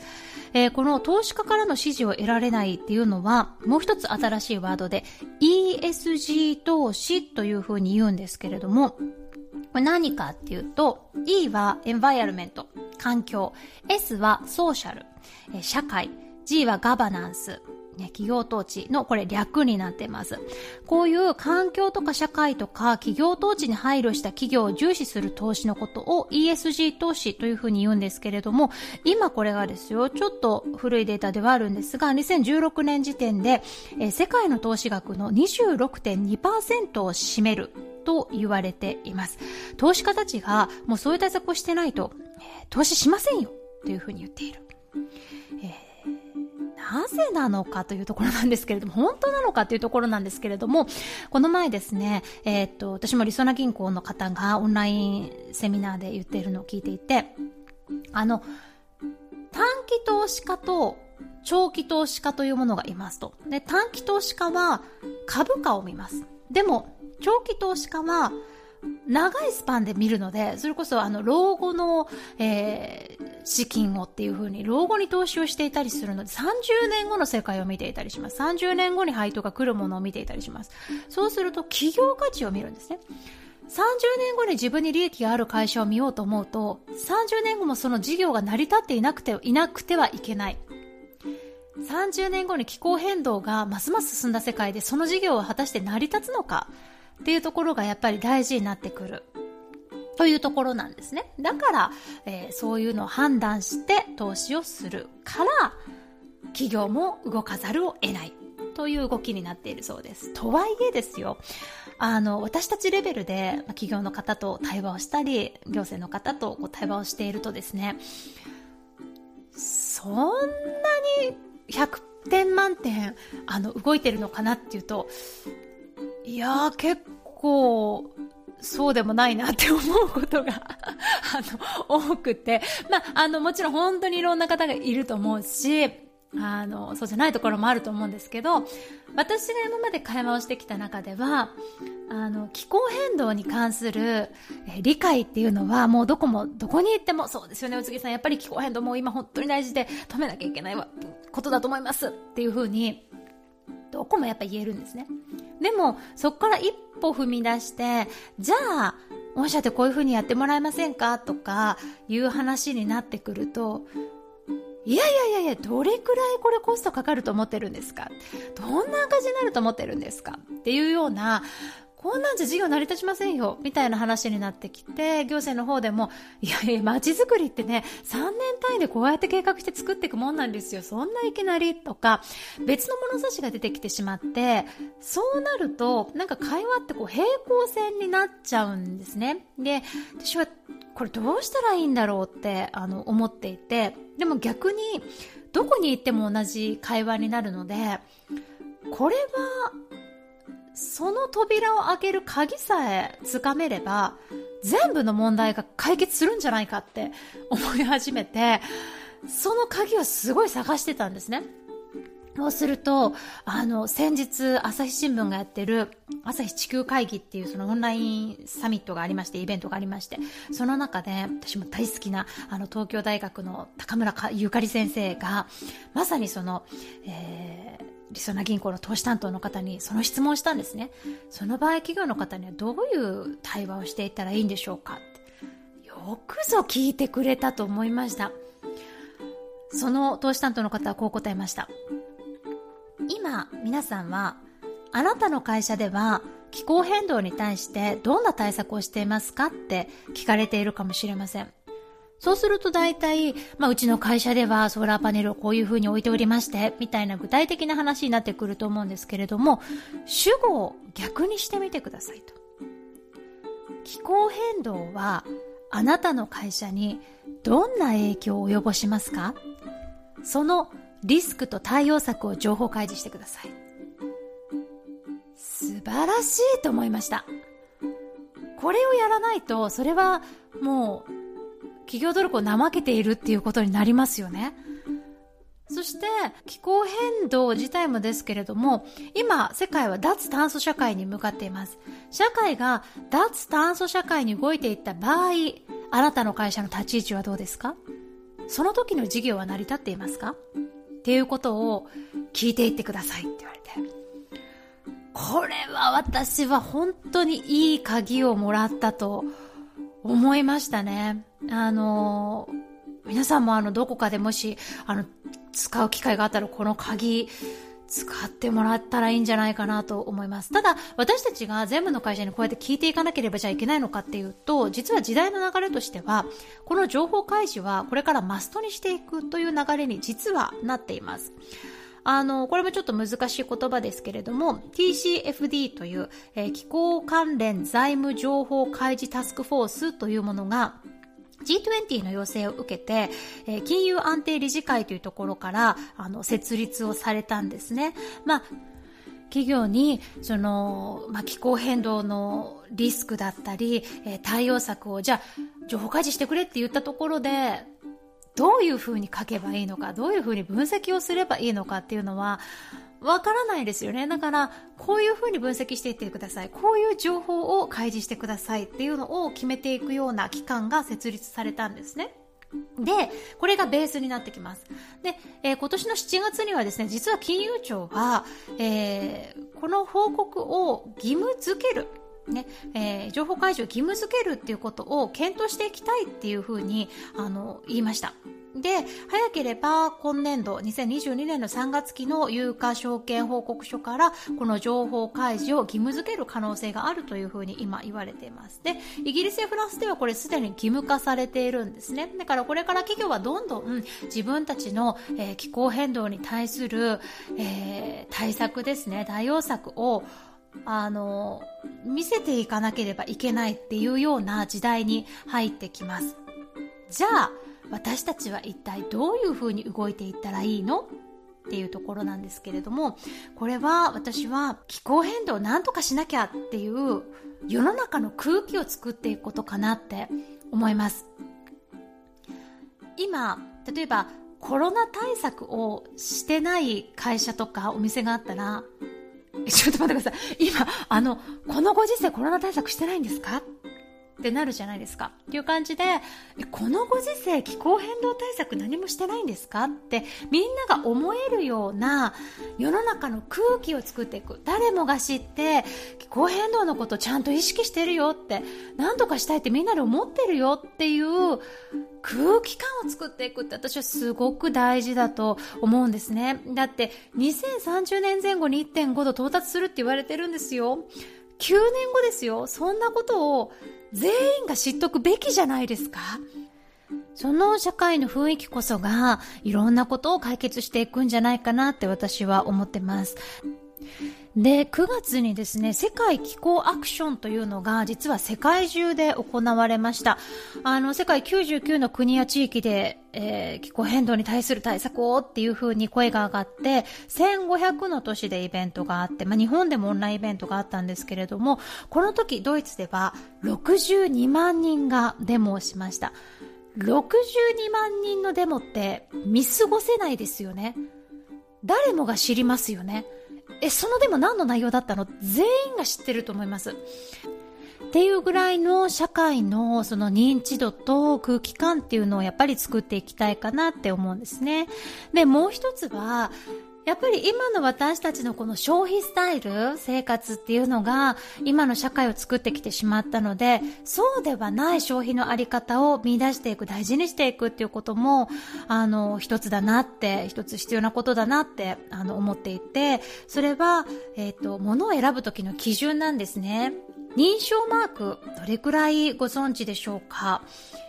えー、この投資家からの支持を得られないっていうのは、もう一つ新しいワードで ESG 投資というふうに言うんですけれども、これ何かっていうと、E はエンバイアルメント、環境、S はソーシャル、社会、G はガバナンス、ね、企業統治のこれ略になってます。こういう環境とか社会とか企業統治に配慮した企業を重視する投資のことを ESG 投資というふうに言うんですけれども、今これがですよ、ちょっと古いデータではあるんですが、2016年時点で、え世界の投資額の26.2%を占めると言われています。投資家たちがもうそういう対策をしてないと、投資しませんよというふうに言っている。なぜなのかというところなんですけれども、本当なのかというところなんですけれども、この前ですね、えー、っと、私もりそな銀行の方がオンラインセミナーで言っているのを聞いていて、あの、短期投資家と長期投資家というものがいますと。で、短期投資家は株価を見ます。でも、長期投資家は長いスパンで見るので、それこそあの、老後の、えー、資金をっていう風に、老後に投資をしていたりするので、30年後の世界を見ていたりします。30年後に配当が来るものを見ていたりします。そうすると、企業価値を見るんですね。30年後に自分に利益がある会社を見ようと思うと、30年後もその事業が成り立っていなくて、いなくてはいけない。30年後に気候変動がますます進んだ世界でその事業は果たして成り立つのかっていうところがやっぱり大事になってくる。というところなんですね。だから、えー、そういうのを判断して投資をするから、企業も動かざるを得ない。という動きになっているそうです。とはいえですよ、あの、私たちレベルで企業の方と対話をしたり、行政の方とこう対話をしているとですね、そんなに100点満点、あの、動いてるのかなっていうと、いやー、結構、そうでもないなって思うことが あの、多くて。まあ、あの、もちろん本当にいろんな方がいると思うし、あの、そうじゃないところもあると思うんですけど、私が今まで会話をしてきた中では、あの、気候変動に関する、え理解っていうのは、もうどこも、どこに行っても、そうですよね、宇津木さん、やっぱり気候変動も今本当に大事で止めなきゃいけないことだと思いますっていうふうに、どこもやっぱ言えるんですね。でも、そこから一歩踏み出して、じゃあ、御社でこういうふうにやってもらえませんか？とかいう話になってくると、いやいやいやいや、どれくらいこれコストかかると思ってるんですか？どんな赤字になると思ってるんですか？っていうような、こんなんじゃ事業成り立ちませんよ、みたいな話になってきて、行政の方でも、いやいや、街づくりってね、3年単位でこうやって計画して作っていくもんなんですよ。そんないきなりとか、別の物差しが出てきてしまって、そうなると、なんか会話ってこう平行線になっちゃうんですね。で、私はこれどうしたらいいんだろうって、あの、思っていて、でも逆に、どこに行っても同じ会話になるので、これはその扉を開ける鍵さえつかめれば、全部の問題が解決するんじゃないかって 思い始めて、その鍵をすごい探してたんですね。そうすると、あの、先日、朝日新聞がやってる、朝日地球会議っていうそのオンラインサミットがありまして、イベントがありまして、その中で、私も大好きな、あの、東京大学の高村ゆかり先生が、まさにその、えー、りそな銀行の投資担当の方にその質問をしたんですね。その場合企業の方にはどういう対話をしていったらいいんでしょうかよくぞ聞いてくれたと思いました。その投資担当の方はこう答えました。今皆さんはあなたの会社では気候変動に対してどんな対策をしていますかって聞かれているかもしれません。そうすると大体、まあ、うちの会社ではソーラーパネルをこういう風に置いておりまして、みたいな具体的な話になってくると思うんですけれども、主語を逆にしてみてくださいと。気候変動はあなたの会社にどんな影響を及ぼしますか？そのリスクと対応策を情報開示してください。素晴らしいと思いました。これをやらないと、それはもう企業努力を怠けているっていうことになりますよね。そして、気候変動自体もですけれども、今、世界は脱炭素社会に向かっています。社会が脱炭素社会に動いていった場合、あなたの会社の立ち位置はどうですか？その時の事業は成り立っていますか？っていうことを聞いていってくださいって言われて。これは私は本当にいい鍵をもらったと思いましたね。あの、皆さんもあの、どこかでもし、あの、使う機会があったらこの鍵、使ってもらったらいいんじゃないかなと思います。ただ、私たちが全部の会社にこうやって聞いていかなければじゃいけないのかっていうと、実は時代の流れとしては、この情報開示はこれからマストにしていくという流れに実はなっています。あの、これもちょっと難しい言葉ですけれども、TCFD という、えー、気候関連財務情報開示タスクフォースというものが、G20 の要請を受けて、え、金融安定理事会というところから、あの、設立をされたんですね。まあ、企業に、その、まあ、気候変動のリスクだったり、え、対応策を、じゃあ、情報開示してくれって言ったところで、どういうふうに書けばいいのか、どういうふうに分析をすればいいのかっていうのは、わからないですよね。だから、こういうふうに分析していってください。こういう情報を開示してくださいっていうのを決めていくような機関が設立されたんですね。で、これがベースになってきます。で、えー、今年の7月にはですね、実は金融庁が、えー、この報告を義務付けるね、えー、情報開示を義務付けるっていうことを検討していきたいっていうふうに、あの、言いました。で、早ければ今年度、2022年の3月期の有価証券報告書から、この情報開示を義務付ける可能性があるというふうに今言われています。で、イギリスやフランスではこれすでに義務化されているんですね。だからこれから企業はどんどん自分たちの、えー、気候変動に対する、えー、対策ですね、対応策をあの、見せていかなければいけないっていうような時代に入ってきます。じゃあ、私たちは一体どういう風に動いていったらいいの？っていうところなんですけれども、これは私は気候変動を何とかしなきゃっていう世の中の空気を作っていくことかなって思います。今、例えばコロナ対策をしてない会社とかお店があったら、ちょっと待ってください。今、あの、このご時世コロナ対策してないんですか？ってなるじゃないですか。っていう感じで、このご時世気候変動対策何もしてないんですか？ってみんなが思えるような世の中の空気を作っていく。誰もが知って気候変動のことをちゃんと意識してるよって、何とかしたいってみんなで思ってるよっていう空気感を作っていくって私はすごく大事だと思うんですね。だって2030年前後に1.5度到達するって言われてるんですよ。9年後ですよ。そんなことを全員が知っとくべきじゃないですかその社会の雰囲気こそがいろんなことを解決していくんじゃないかなって私は思ってます。で、9月にですね、世界気候アクションというのが実は世界中で行われました。あの、世界99の国や地域で、えー、気候変動に対する対策をっていう風に声が上がって、1500の都市でイベントがあって、まあ、日本でもオンラインイベントがあったんですけれども、この時ドイツでは62万人がデモをしました。62万人のデモって見過ごせないですよね。誰もが知りますよね。え、そのでも何の内容だったの？全員が知ってると思います。っていうぐらいの社会のその認知度と空気感っていうのをやっぱり作っていきたいかなって思うんですね。で、もう一つは、やっぱり今の私たちのこの消費スタイル、生活っていうのが今の社会を作ってきてしまったので、そうではない消費のあり方を見出していく、大事にしていくっていうことも、あの、一つだなって、一つ必要なことだなって、あの、思っていて、それは、えっ、ー、と、物を選ぶ時の基準なんですね。認証マーク、どれくらいご存知でしょうか？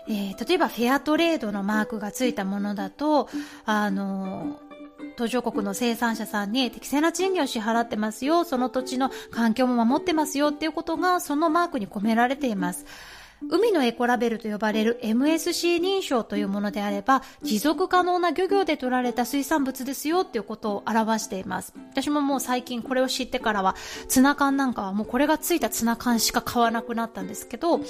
えー、例えばフェアトレードのマークがついたものだと、あの、途上国の生産者さんに適正な賃金を支払ってますよ、その土地の環境も守ってますよっていうことがそのマークに込められています。海のエコラベルと呼ばれる MSC 認証というものであれば、持続可能な漁業で取られた水産物ですよっていうことを表しています。私ももう最近これを知ってからは、ツナ缶なんかはもうこれがついたツナ缶しか買わなくなったんですけど、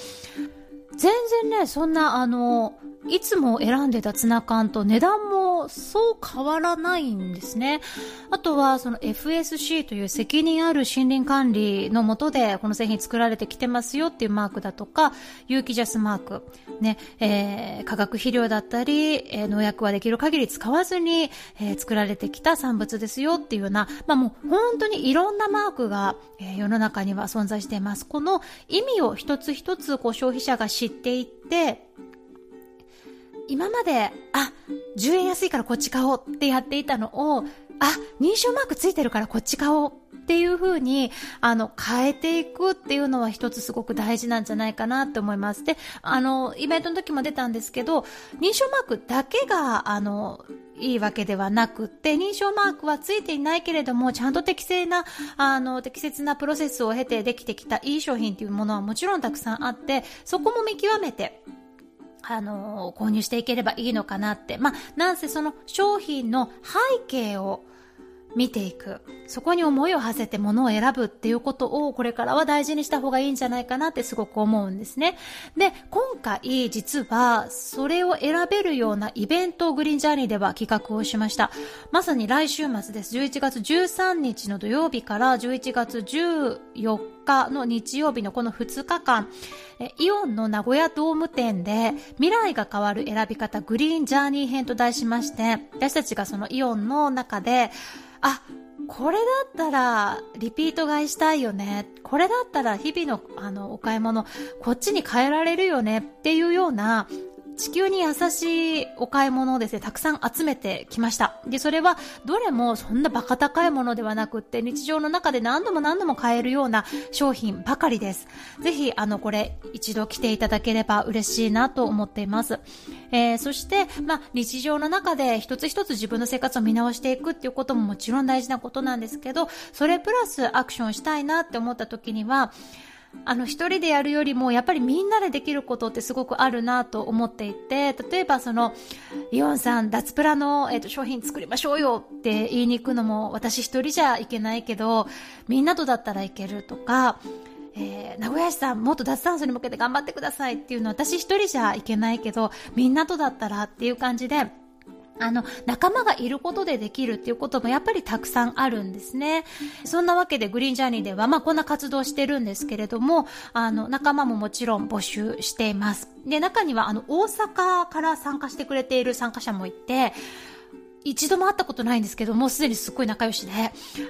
全然ね、そんなあの、いつも選んでたツナ缶と値段もそう変わらないんですね。あとはその FSC という責任ある森林管理のもとでこの製品作られてきてますよっていうマークだとか、有機ジャスマーク、ね、えー、化学肥料だったり、えー、農薬はできる限り使わずに、えー、作られてきた産物ですよっていうような、まあもう本当にいろんなマークが、え、世の中には存在しています。この意味を一つ一つこう消費者が知っていって、今まで、あ、10円安いからこっち買おうってやっていたのを、あ、認証マークついてるからこっち買おうっていう風に、あの、変えていくっていうのは一つすごく大事なんじゃないかなって思います。で、あの、イベントの時も出たんですけど、認証マークだけが、あの、いいわけではなくって、認証マークはついていないけれども、ちゃんと適正な、あの、適切なプロセスを経てできてきたいい商品っていうものはもちろんたくさんあって、そこも見極めて、あの購入していければいいのかなって。まあ、なんせその商品の背景を見ていく。そこに思いを馳せて物を選ぶっていうことをこれからは大事にした方がいいんじゃないかなってすごく思うんですね。で、今回実はそれを選べるようなイベントをグリーンジャーニーでは企画をしました。まさに来週末です。11月13日の土曜日から11月14日の日曜日のこの2日間、イオンの名古屋ドーム店で未来が変わる選び方グリーンジャーニー編と題しまして、私たちがそのイオンの中で、あ、これだったらリピート買いしたいよね。これだったら日々のあのお買い物こっちに変えられるよねっていうような地球に優しいお買い物をですね、たくさん集めてきました。で、それは、どれもそんなバカ高いものではなくって、日常の中で何度も何度も買えるような商品ばかりです。ぜひ、あの、これ、一度来ていただければ嬉しいなと思っています。えー、そして、まあ、日常の中で一つ一つ自分の生活を見直していくっていうことももちろん大事なことなんですけど、それプラスアクションしたいなって思った時には、あの、一人でやるよりも、やっぱりみんなでできることってすごくあるなと思っていて、例えばその、イオンさん、脱プラの、えっ、ー、と、商品作りましょうよって言いに行くのも、私一人じゃいけないけど、みんなとだったらいけるとか、えー、名古屋市さんもっと脱炭素に向けて頑張ってくださいっていうのは私一人じゃいけないけど、みんなとだったらっていう感じで、あの、仲間がいることでできるっていうこともやっぱりたくさんあるんですね。そんなわけでグリーンジャーニーでは、まあこんな活動してるんですけれども、あの、仲間ももちろん募集しています。で、中にはあの、大阪から参加してくれている参加者もいて、一度も会ったことないんですけど、もうすでにすっごい仲良しで、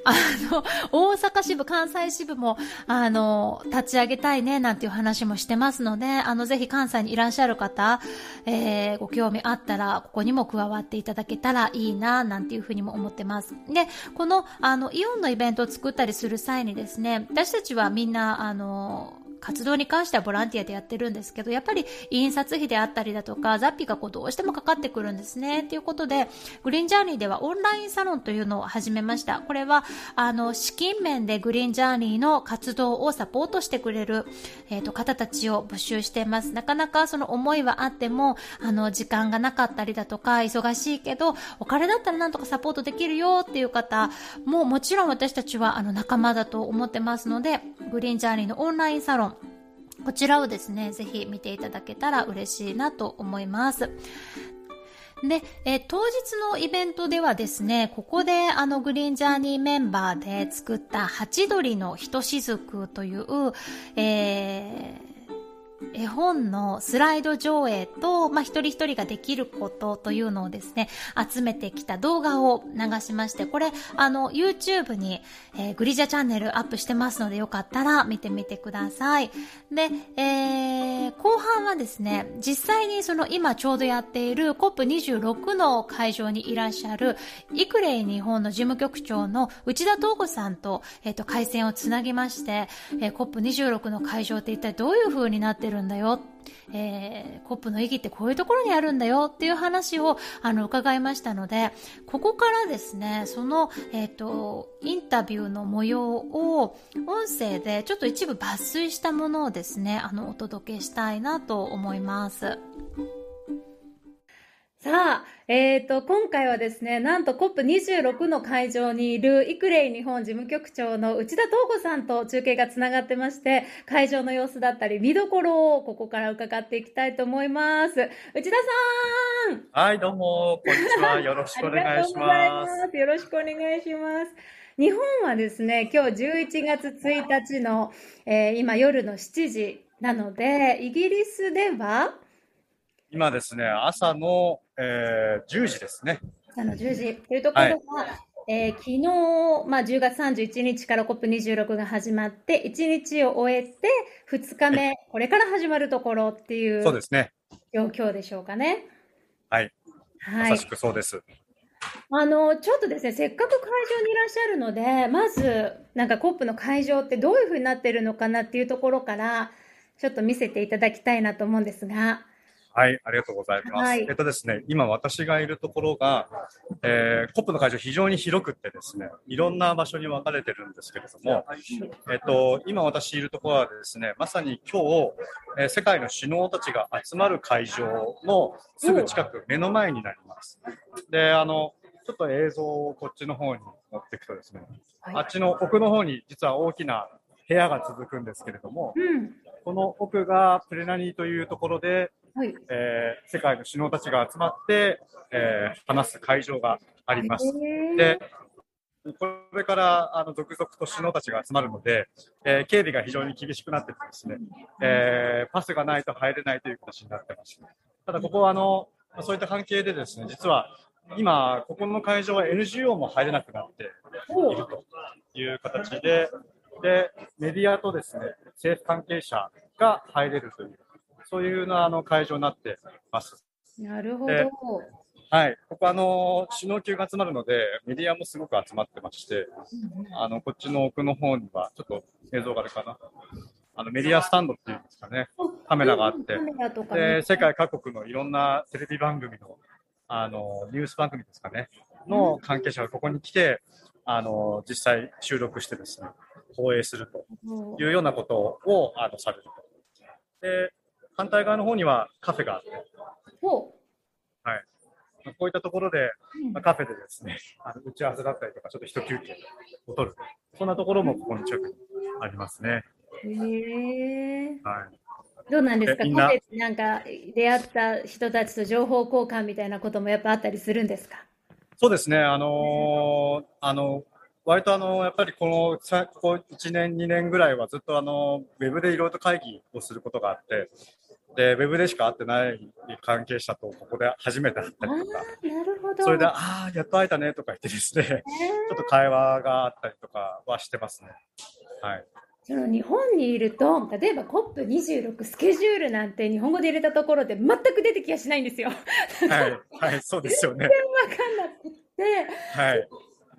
あの、大阪支部、関西支部も、あの、立ち上げたいね、なんていう話もしてますので、あの、ぜひ関西にいらっしゃる方、えー、ご興味あったら、ここにも加わっていただけたらいいな、なんていうふうにも思ってます。で、この、あの、イオンのイベントを作ったりする際にですね、私たちはみんな、あの、活動に関してはボランティアでやってるんですけど、やっぱり印刷費であったりだとか、雑費がこうどうしてもかかってくるんですね。ということで、グリーンジャーニーではオンラインサロンというのを始めました。これは、あの、資金面でグリーンジャーニーの活動をサポートしてくれる、えっ、ー、と、方たちを募集しています。なかなかその思いはあっても、あの、時間がなかったりだとか、忙しいけど、お金だったらなんとかサポートできるよっていう方ももちろん私たちはあの仲間だと思ってますので、グリーンジャーニーのオンラインサロン、こちらをですね、ぜひ見ていただけたら嬉しいなと思います。で、え、当日のイベントではですね、ここであのグリーンジャーニーメンバーで作ったハチドリのひとしずくという、えー、絵本のスライド上映と、まあ、一人一人ができることというのをですね、集めてきた動画を流しまして、これ、あの、YouTube に、えー、グリジャチャンネルアップしてますので、よかったら見てみてください。で、えー、後半はですね、実際にその今ちょうどやっている COP26 の会場にいらっしゃる、イクレイ日本の事務局長の内田東子さんと、えっ、ー、と、回線をつなぎまして、えー、COP26 の会場って一体どういう風になってるるんだよ、えー、コップの意義ってこういうところにあるんだよっていう話をあの伺いましたので、ここからですね、その、えっ、ー、と、インタビューの模様を音声でちょっと一部抜粋したものをですね、あの、お届けしたいなと思います。さあ、えっ、ー、と、今回はですね、なんと COP26 の会場にいるイクレイ日本事務局長の内田東子さんと中継がつながってまして、会場の様子だったり、見どころをここから伺っていきたいと思います。内田さんはい、どうも、こんにちは。よろしくお願いします。ますよろしくお願いします。日本はですね、今日11月1日の、えー、今夜の7時なので、イギリスでは？今ですね、朝の、えー、10時ですね。朝の10時というところは、はいえー、昨日、まあ、10月31日から COP26 が始まって、1日を終えて、2日目、これから始まるところっていうそうですね状況でしょうかね。はい。はい、まさしくそうです。あの、ちょっとですね、せっかく会場にいらっしゃるので、まず、なんか COP の会場ってどういうふうになってるのかなっていうところから、ちょっと見せていただきたいなと思うんですが。はい、ありがとうございます。はい、えっとですね、今私がいるところが、えー、コップの会場非常に広くってですね、いろんな場所に分かれてるんですけれども、えっと、今私いるところはですね、まさに今日、えー、世界の首脳たちが集まる会場のすぐ近く、目の前になります。で、あの、ちょっと映像をこっちの方に持っていくとですね、あっちの奥の方に実は大きな部屋が続くんですけれども、うん、この奥がプレナニーというところで、はい、えー、世界の首脳たちが集まって、えー、話す会場があります。でこれからあの続々と首脳たちが集まるので、えー、警備が非常に厳しくなっててですね、えー、パスがないと入れないという形になってます。ただ、ここはあのそういった関係でですね、実は今、ここの会場は NGO も入れなくなっているという形で、でメディアとですね政府関係者が入れるというそういうのあの会場になってます。なるほど。はい、ここあの首脳級が集まるのでメディアもすごく集まってまして、あのこっちの奥の方にはちょっと映像があるかな。あのメディアスタンドっていうんですかね、カメラがあって、で世界各国のいろんなテレビ番組のあのニュース番組ですかね、の関係者がここに来て、あの実際収録してですね、放映するというようなことをあのされると。で反対側の方にはカフェがあって、はい、こういったところで、まあ、カフェでですね、あの打ち合わせだったりとか、ちょっと一休憩を取る、そんなところもここに近くにありますね。へえ。はい。どうなんですか、カフェなんか出会った人たちと情報交換みたいなこともやっぱあったりするんですか？そうですね、あのー、あの割とあのやっぱりこのここ1年、2年ぐらいはずっとあのウェブでいろいろと会議をすることがあって、で、ウェブでしか会ってない関係者とここで初めて会ったりとか、なるほどそれで、ああ、やっと会えたねとか言ってですね、ちょっと会話があったりとかはしてますね。はい。その日本にいると、例えば COP26 スケジュールなんて日本語で入れたところで全く出てきやしないんですよ。はい、はい、そうですよね。全然わかんなくて、はい。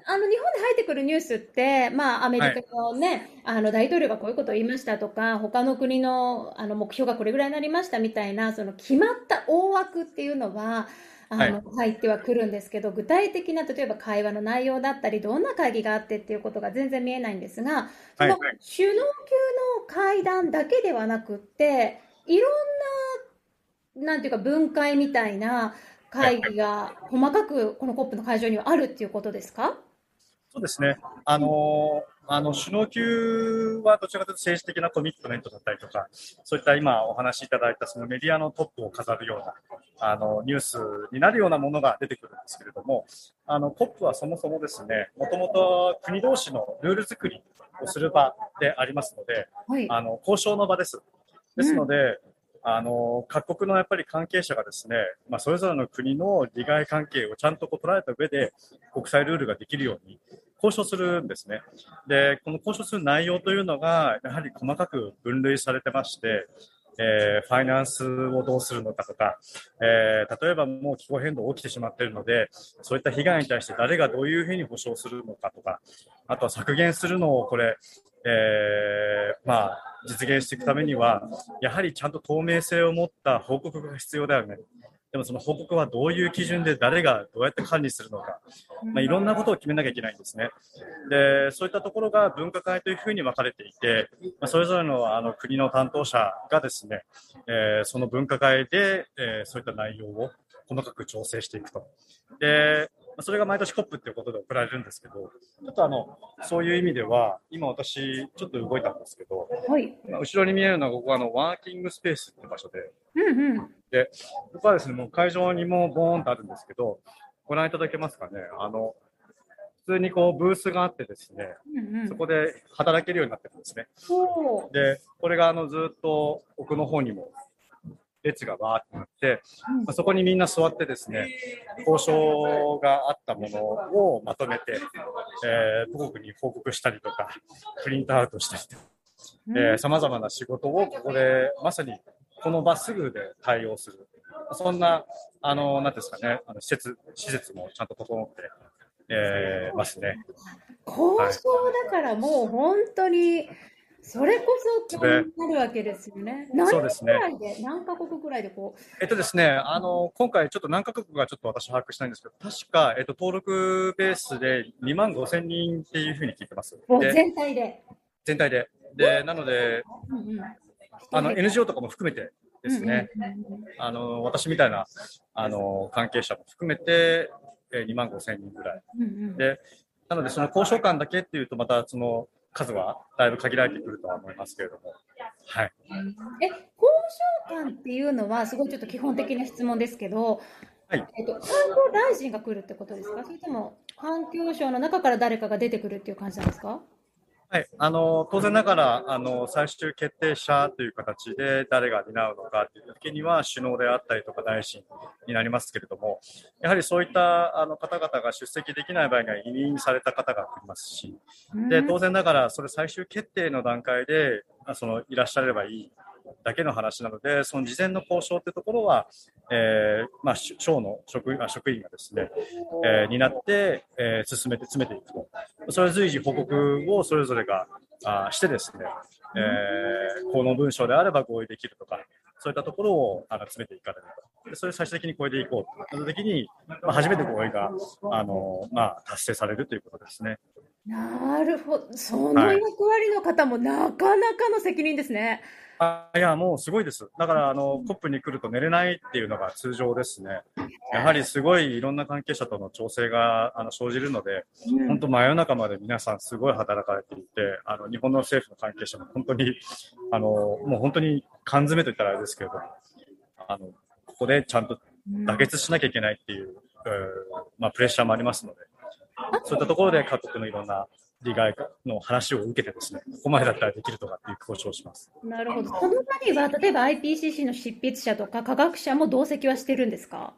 あの日本で入ってくるニュースって、まあ、アメリカのね、はい、あの大統領がこういうことを言いましたとか、他の国のあの目標がこれぐらいになりましたみたいな、その決まった大枠っていうのは、あの、はい、入ってはくるんですけど、具体的な、例えば会話の内容だったり、どんな会議があってっていうことが全然見えないんですが、その首脳級の会談だけではなくって、いろんな、なんていうか分解みたいな会議が細かくこの COP の会場にはあるっていうことですか？そうですね。あのあの首脳級はどちらかというと政治的なコミットメントだったりとか、そういった今お話しいただいたそのメディアのトップを飾るようなあのニュースになるようなものが出てくるんですけれども、あの COP はそもそもですね、もともと国同士のルール作りをする場でありますので、はい、あの交渉の場です。ですので、あの、各国のやっぱり関係者がですね、まあ、それぞれの国の利害関係をちゃんとこう捉えた上で、国際ルールができるように交渉するんですね。で、この交渉する内容というのが、やはり細かく分類されてまして、えー、ファイナンスをどうするのかとか、えー、例えばもう気候変動起きてしまっているので、そういった被害に対して誰がどういうふうに保障するのかとか、あとは削減するのをこれ、えー、まあ、実現していくためには、やはりちゃんと透明性を持った報告が必要だよね。でもその報告はどういう基準で誰がどうやって管理するのか、まあ、いろんなことを決めなきゃいけないんですね。で、そういったところが分科会というふうに分かれていて、まあ、それぞれのあの国の担当者がですね、えー、その分科会で、えー、そういった内容を細かく調整していくと。で、それが毎年 COP っていうことで送られるんですけど、ちょっとあの、そういう意味では、今私、ちょっと動いたんですけど、はい、後ろに見えるのは、ここはあの、ワーキングスペースって場所で、うんうん、で、ここはですね、もう会場にもボーンとあるんですけど、ご覧いただけますかね、あの、普通にこうブースがあってですね、うんうん、そこで働けるようになってるんですね。で、これがあのずっと奥の方にも列がバーってなって、まあ、そこにみんな座ってですね、交渉があったものをまとめて、えー、母国に報告したりとか、プリントアウトしたりとか、さまざまな仕事をここでまさにこの場すぐで対応する。そんな、あの、なんですかね、あの施設、施設もちゃんと整って、えー、ますね。交渉だからもう本当に、それこそ興味なるわけですよね。そうですね。何カ国ぐらいでこう？えっとですね、あの、今回ちょっと何カ国がちょっと私把握したいんですけど、確か、えっと、登録ベースで2万5千人っていうふうに聞いてます。全体で？全体で。で、なので、うんうん、あの、NGO とかも含めてですね、あの、私みたいな、あの、関係者も含めて、え2万5千人ぐらい。で、なので、その交渉官だけっていうと、またその、数はだいぶ限られてくるとは思いますけれども。はい。え、交渉官っていうのは、すごいちょっと基本的な質問ですけど、はい。えっと、環境大臣が来るってことですか？それとも、環境省の中から誰かが出てくるっていう感じなんですか？はい、あの当然ながらあの最終決定者という形で誰が担うのかという時には首脳であったりとか大臣になりますけれどもやはりそういったあの方々が出席できない場合には委任された方がいますしで当然ながらそれ最終決定の段階でそのいらっしゃればいいだけの話なので、その事前の交渉というところは、えー、まあ、省の職あ職員がですね、えー、担って、えー、進めて、詰めていくと。それ随時報告をそれぞれがあしてですね、えー、この文章であれば合意できるとか、そういったところをあの詰めていかれると。でそれを最終的にこれでいこうと。なった時に、まあ、初めて合意が、あの、まあ、達成されるということですね。なるほど。その役割の方もなかなかの責任ですね。はいあいや、もうすごいです。だから、あの、コップに来ると寝れないっていうのが通常ですね。やはりすごいいろんな関係者との調整があの生じるので、本当真夜中まで皆さんすごい働かれていて、あの、日本の政府の関係者も本当に、あの、もう本当に缶詰といったらあれですけれども、あの、ここでちゃんと妥結しなきゃいけないっていう、うまあ、プレッシャーもありますので、そういったところで各国のいろんな利害の話を受けてですね、ここまでだったらできるとかっていう交渉をします。なるほど。その場には、例えば IPCC の執筆者とか科学者も同席はしてるんですか？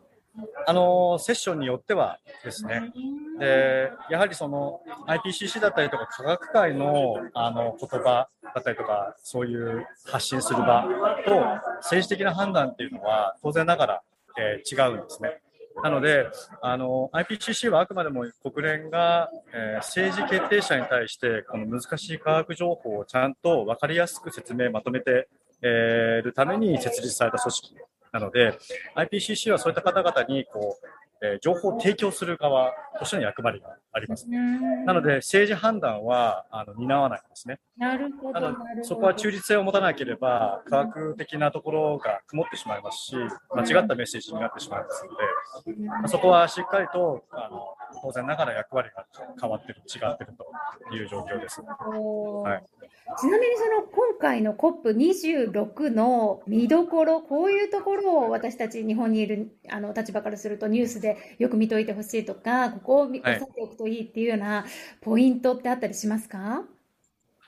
あのセッションによってはですね、でやはりその IPCC だったりとか科学界のあの言葉だったりとか、そういう発信する場と政治的な判断っていうのは当然ながら、えー、違うんですね。なので、あの IPCC はあくまでも国連が、えー、政治決定者に対してこの難しい科学情報をちゃんと分かりやすく説明、まとめてい、えー、るために設立された組織なので、IPCC はそういった方々にこうえー、情報を提供する側としての役割があります。なので、政治判断はあの担わないんですね。なるほど。そこは中立性を持たなければ、科学的なところが曇ってしまいますし、間違ったメッセージになってしまいますので、まあ、そこはしっかりとあの当然ながら役割が変わってる、違ってるという状況です。はい、ちなみにその今回の COP26 の見どころ、こういうところを私たち日本にいるあの立場からするとニュースでよく見といてほしいとか、ここを押さえておくといいっていうようなポイントってあったりしますか？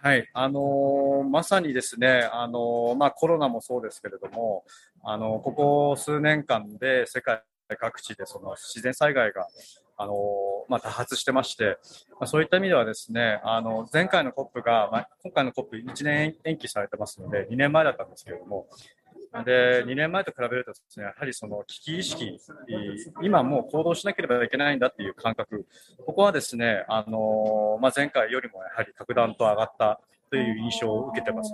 はい、あのー、まさにですね、あのー、まあ、コロナもそうですけれども、あのー、ここ数年間で世界各地でその自然災害が、あのまあ、多発してまして、まあ、そういった意味ではですね、あの前回の COP が、まあ、今回の COP1 年延期されてますので、2年前だったんですけれども、で、2年前と比べるとですね、やはりその危機意識、今もう行動しなければいけないんだっていう感覚、ここはですね、あのまあ、前回よりもやはり格段と上がったという印象を受けてます。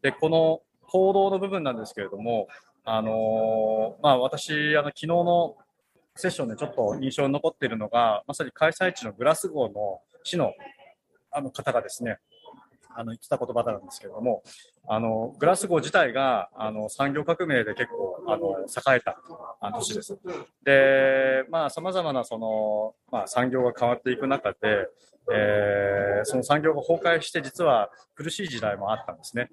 で、この行動の部分なんですけれども、あのまあ、私、あの昨日のセッションでちょっと印象に残っているのが、まさに開催地のグラスゴーの市のあの方がですね、あの言ってた言葉なんですけれども、あのグラスゴー自体があの産業革命で結構あの栄えた都市です。で、まあ、さまざまなその、まあ、産業が変わっていく中で、えー、その産業が崩壊して、実は苦しい時代もあったんですね。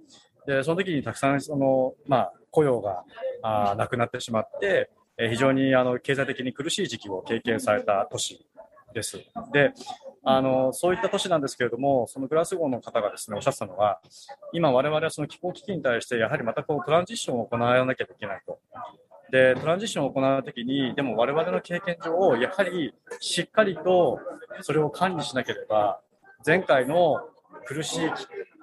で、その時にたくさんその、まあ、雇用があなくなってしまって、え非常にあの経済的に苦しい時期を経験された都市です。で、あのそういった都市なんですけれども、そのグラスゴーの方がですねおっしゃったのは、今、我々はその気候危機に対して、やはりまたこうトランジッションを行わなきゃいけないと。で、トランジッションを行うときに、でも我々の経験上、やはりしっかりとそれを管理しなければ、前回の苦しい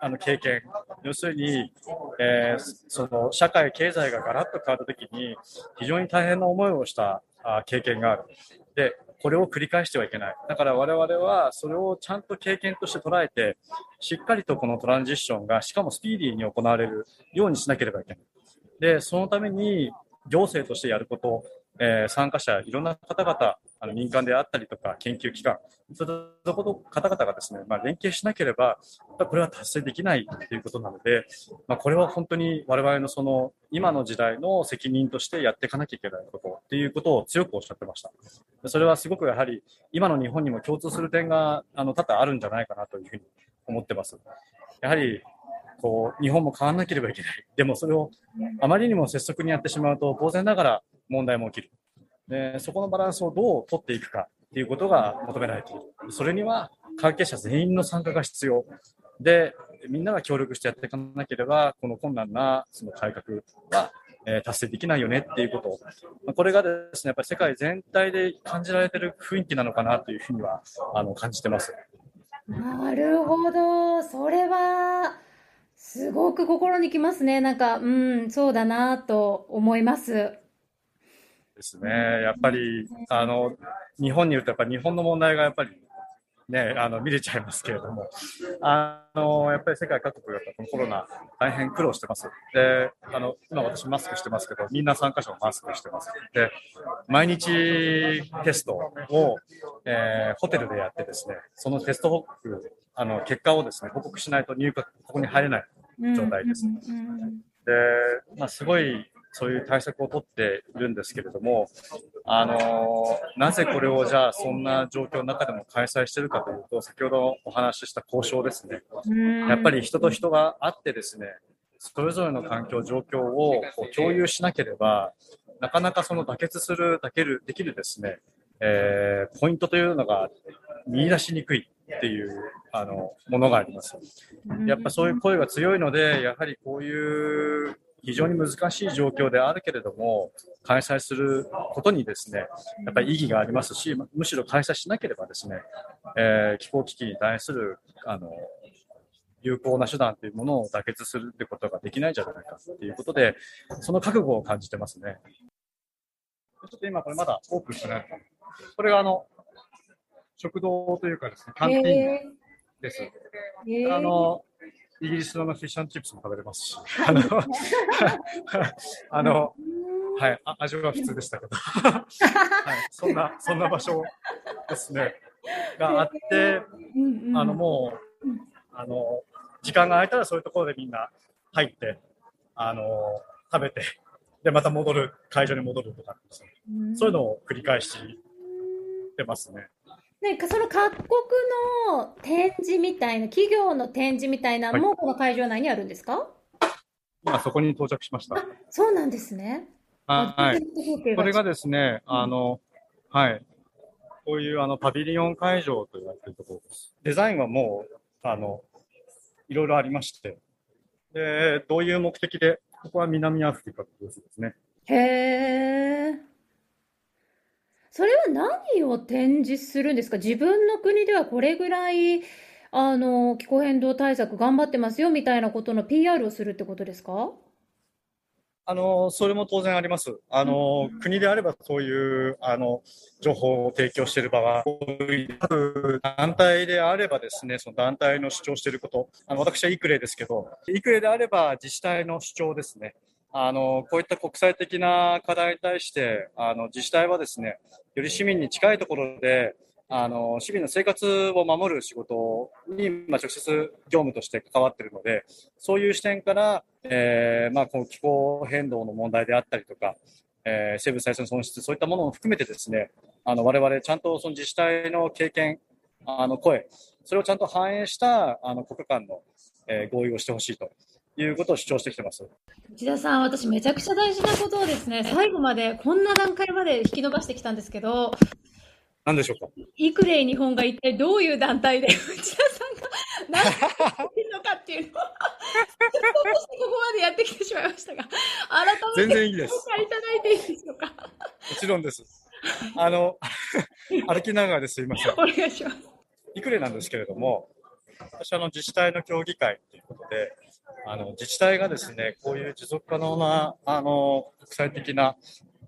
あの経験、要するに、えー、その社会、経済がガラッと変わったときに、非常に大変な思いをしたあ経験がある。で、これを繰り返してはいけない。だから我々はそれをちゃんと経験として捉えて、しっかりとこのトランジッションが、しかもスピーディーに行われるようにしなければいけない。で、そのために行政としてやること、えー、参加者、いろんな方々、あの民間であったりとか、研究機関、そういった方々がですね、まあ、連携しなければ、これは達成できないということなので、まあ、これは本当に我々のその今の時代の責任としてやっていかなきゃいけないことっていうことを強くおっしゃってました。それはすごくやはり今の日本にも共通する点があの多々あるんじゃないかなというふうに思ってます。やはりこう日本も変わらなければいけない。でもそれをあまりにも拙速にやってしまうと当然ながら問題も起きる。でそこのバランスをどう取っていくかっていうことが求められている。それには関係者全員の参加が必要。で、みんなが協力してやっていかなければ、この困難なその改革は、えー、達成できないよねっていうこと。まあ、これがですね、やっぱり世界全体で感じられてる雰囲気なのかなというふうにはあの感じてます。なるほど。それは、すごく心にきますね。なんか、うん、そうだなと思います。ですね。やっぱり、あの、日本にいると、やっぱり日本の問題がやっぱりね、あの見れちゃいますけれども、あのやっぱり世界各国がこのコロナ、大変苦労してます。で、あの今私マスクしてますけど、みんな参加者もマスクしてます。で、毎日テストを、えー、ホテルでやってですね、そのテスト報告、あの結果をですね、報告しないと入学、ここに入れない状態です。で、まあ、すごいそういう対策を取っているんですけれども、あのなぜこれをじゃあそんな状況の中でも開催しているかというと、先ほどお話しした交渉ですね。やっぱり人と人があってですね、それぞれの環境、状況をこう共有しなければ、なかなかその妥結する、だける、できるですね、えー、ポイントというのが見出しにくいっていうあのものがあります。やっぱそういう声が強いので、やはりこういう非常に難しい状況であるけれども、開催することにですね、やっぱり意義がありますし、むしろ開催しなければですね、えー、気候危機に対する、あの、有効な手段というものを妥結するってことができないんじゃないかということで、その覚悟を感じてますね。ちょっと今これまだオープンしてない。これがあの、食堂というかですね、キャンティーンです。えー、あの、イギリスのフィッシュチップスも食べれますし、あの、あのはい、あ味は普通でしたけど、はい、そんな、そんな場所ですね、があって、あの、もう、あの、時間が空いたらそういうところでみんな入って、あの、食べて、で、また戻る、会場に戻るとか、そういうのを繰り返してますね。ね、その各国の展示みたいな、企業の展示みたいなのも、この会場内にあるんですか？今、そこに到着しました。そうなんですね。はい。これがですね、あの、はい。こういうあのパビリオン会場と言われているところです。デザインはもう、あの、いろいろありまして、で、どういう目的で、ここは南アフリカというですね。へえ。それは何を展示するんですか？自分の国ではこれぐらい、あの、気候変動対策頑張ってますよみたいなことの PR をするってことですか？あの、それも当然あります。あの、国であればそういう、あの、情報を提供している場が多い。団体であればですね、その団体の主張していること、あの、私はイクレですけど、イクレであれば自治体の主張ですね。あの、こういった国際的な課題に対して、あの、自治体はですね、より市民に近いところで、あの、市民の生活を守る仕事に、まあ、直接業務として関わっているので、そういう視点から、えーまあ、この気候変動の問題であったりとか、えー生物再生の損失、そういったものを含めてですね、あの、我々ちゃんとその自治体の経験、あの、声、それをちゃんと反映した、あの、国家間の、えー合意をしてほしいと。いうことを主張してきてます。内田さん、私めちゃくちゃ大事なことをですね、最後まで、こんな段階まで引き伸ばしてきたんですけど、何でしょうか？イクレイ日本が一体どういう団体で内田さんが何をしているのかっていうのを、どうしてここまでやってきてしまいましたが、改めて全然いいですご。紹介いただいていいでしょうか？もちろんです。あの、歩きながらですいません。お願いします。いくれなんですけれども、私はあの自治体の協議会ということで、あの自治体がですね、こういう持続可能なあの国際的な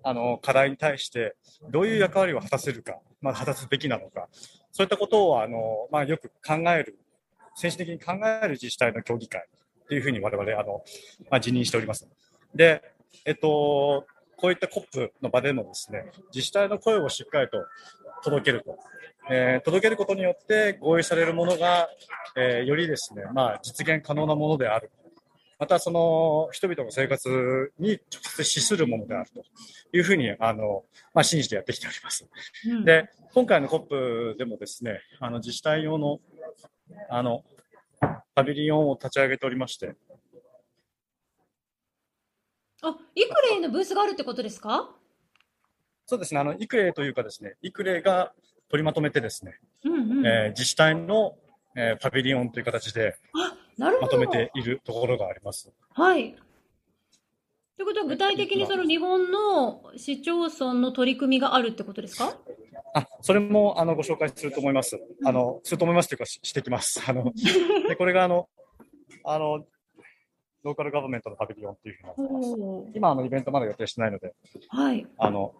あの課題に対して、どういう役割を果たせるか、まあ、果たすべきなのか、そういったことをあの、まあ、よく考える、先進的に考える自治体の協議会というふうに我々あの、まあ、辞任しております。で、えっと、こういった COP の場でもですね、自治体の声をしっかりと届けると。えー届けることによって合意されるものが、えーよりですね、まあ、実現可能なものである。また、その人々の生活に直接資するものであるというふうに、あの、まあ、信じてやってきております。うんで、今回の COP でもですね、あの、自治体用の、あの、パビリオンを立ち上げておりまして、あ、イクレイのブースがあるってことですか？そうですね、あの、イクレイというかですね、イクレイが取りまとめてですね、うんうん。えー自治体の、えーパビリオンという形で。まとめているところがあります。はい。ということは、具体的にその日本の市町村の取り組みがあるってことですか？あ、それもあのご紹介すると思います。あの、すると思いますというかししてきます。あの、でこれがあの、あの、 Local Government のパビリオンっていうふうになってます。今あのイベントまだ予定してないので、はい。あの、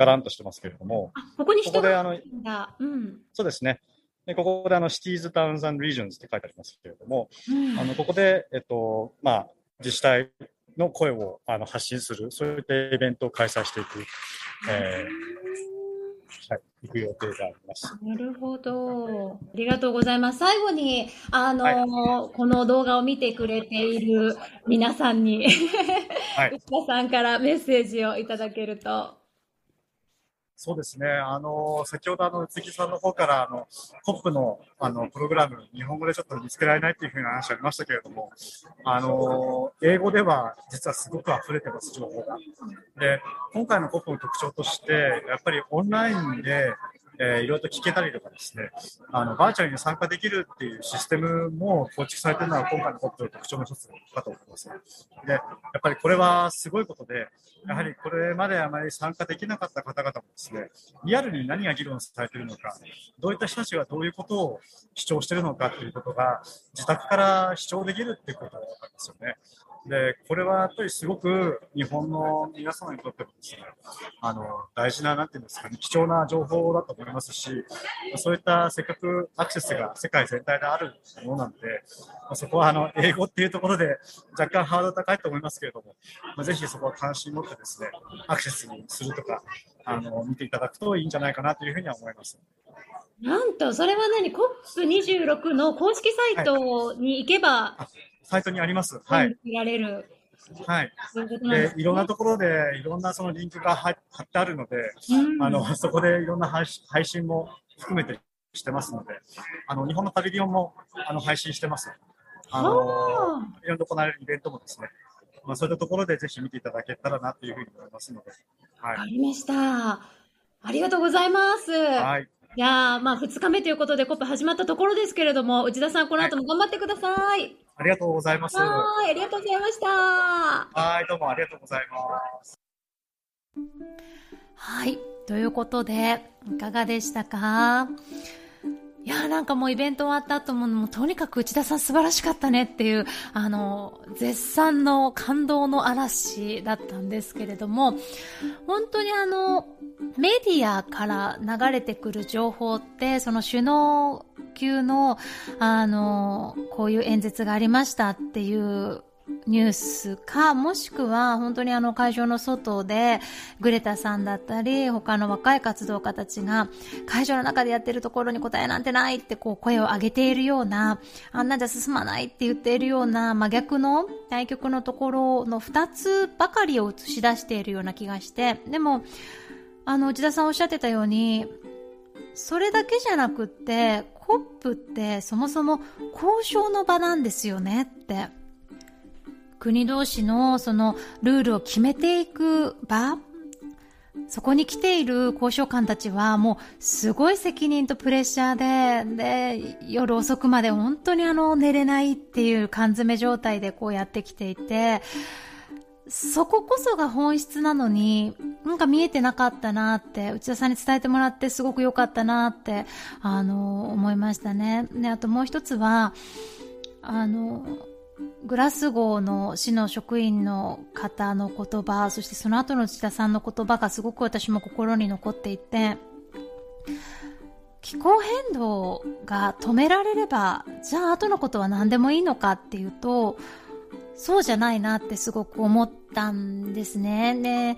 ガランとしてますけれども、あ、ここにこ人がいるんだ。うん。そうですね。でここであの、 Cities, Towns and Regions って書いてありますけれども、うんあの、ここで、えっと、まあ、自治体の声をあの発信する、そういったイベントを開催していく、えーはい、行く予定があります。なるほど。ありがとうございます。最後に、あのはこの動画を見てくれている皆さんに、はい 内田さんからメッセージをいただけると。そうですね。あの、先ほどあの、宇津木さんの方から、あの、コップの、あの、プログラム、日本語でちょっと見つけられないっていうふうな話ありましたけれども、あの、英語では実はすごく溢れてます、情報が。で、今回のコップの特徴として、やっぱりオンラインで、えーいろいろと聞けたりとかですね、あの、バーチャルに参加できるっていうシステムも構築されているのは今回のコップの特徴の一つかと思います。で、やっぱりこれはすごいことで、やはりこれまであまり参加できなかった方々もですね、リアルに何が議論されているのか、どういった人たちがどういうことを主張しているのかということが、自宅から主張できるっていうことなんですよね。で、これはやっぱりすごく日本の皆様にとってもですね、あの、大事な、なんていうんですかね、貴重な情報だと思いますし、そういったせっかくアクセスが世界全体であるものなので、まあそこはあの、英語っていうところで若干ハードル高いと思いますけれども、まあ、ぜひそこは関心持ってですね、アクセスにするとか、あの、見ていただくといいんじゃないかなというふうには思います。なんと、それは何 ?COP26 の公式サイトに行けば、サイトにあります。はい。見られる。はい。でいろんなところでいろんなそのリンクが貼貼ってあるので、うんあの、そこでいろんな配信配信も含めてしてますので、あの、日本のパビリオンも、あの、配信してます。あの、あいろんな行われるイベントもですね、まあ、そういったところでぜひ見ていただけたらなというふうに思いますので、はわかりました。ありがとうございます。い。はい。いやー、まあ、2日目ということで、コップ始まったところですけれども、内田さん、この後も頑張ってください。ありがとうございます。はーい、ありがとうございました。はい、どうもありがとうございます。はい。ということで、いかがでしたか？いやーなんかもうイベント終わった後も、もうとにかく内田さん素晴らしかったねっていう、あの、絶賛の感動の嵐だったんですけれども、本当にあの、メディアから流れてくる情報って、その首脳級の、あの、こういう演説がありましたっていうニュースか、もしくは本当にあの会場の外でグレタさんだったり他の若い活動家たちが会場の中でやってるところに答えなんてないってこう声を上げているような、あんなんじゃ進まないって言っているような真逆の対局のところの2つばかりを映し出しているような気がして、でも、あの内田さんおっしゃってたように、それだけじゃなくって、コップってそもそも交渉の場なんですよねって。国同士のそのルールを決めていく場そこに来ている交渉官たちはもうすごい責任とプレッシャーで、で、夜遅くまで本当にあの寝れないっていう缶詰状態でこうやってきていて、そここそが本質なのに、なんか見えてなかったなって、内田さんに伝えてもらってすごく良かったなって、あの、思いましたね。で、あともう一つは、あの、グラスゴーの市の職員の方の言葉、そしてその後の内田さんの言葉がすごく私も心に残っていて、気候変動が止められれば、じゃあ後のことは何でもいいのかっていうと、そうじゃないなってすごく思ったんですね。で、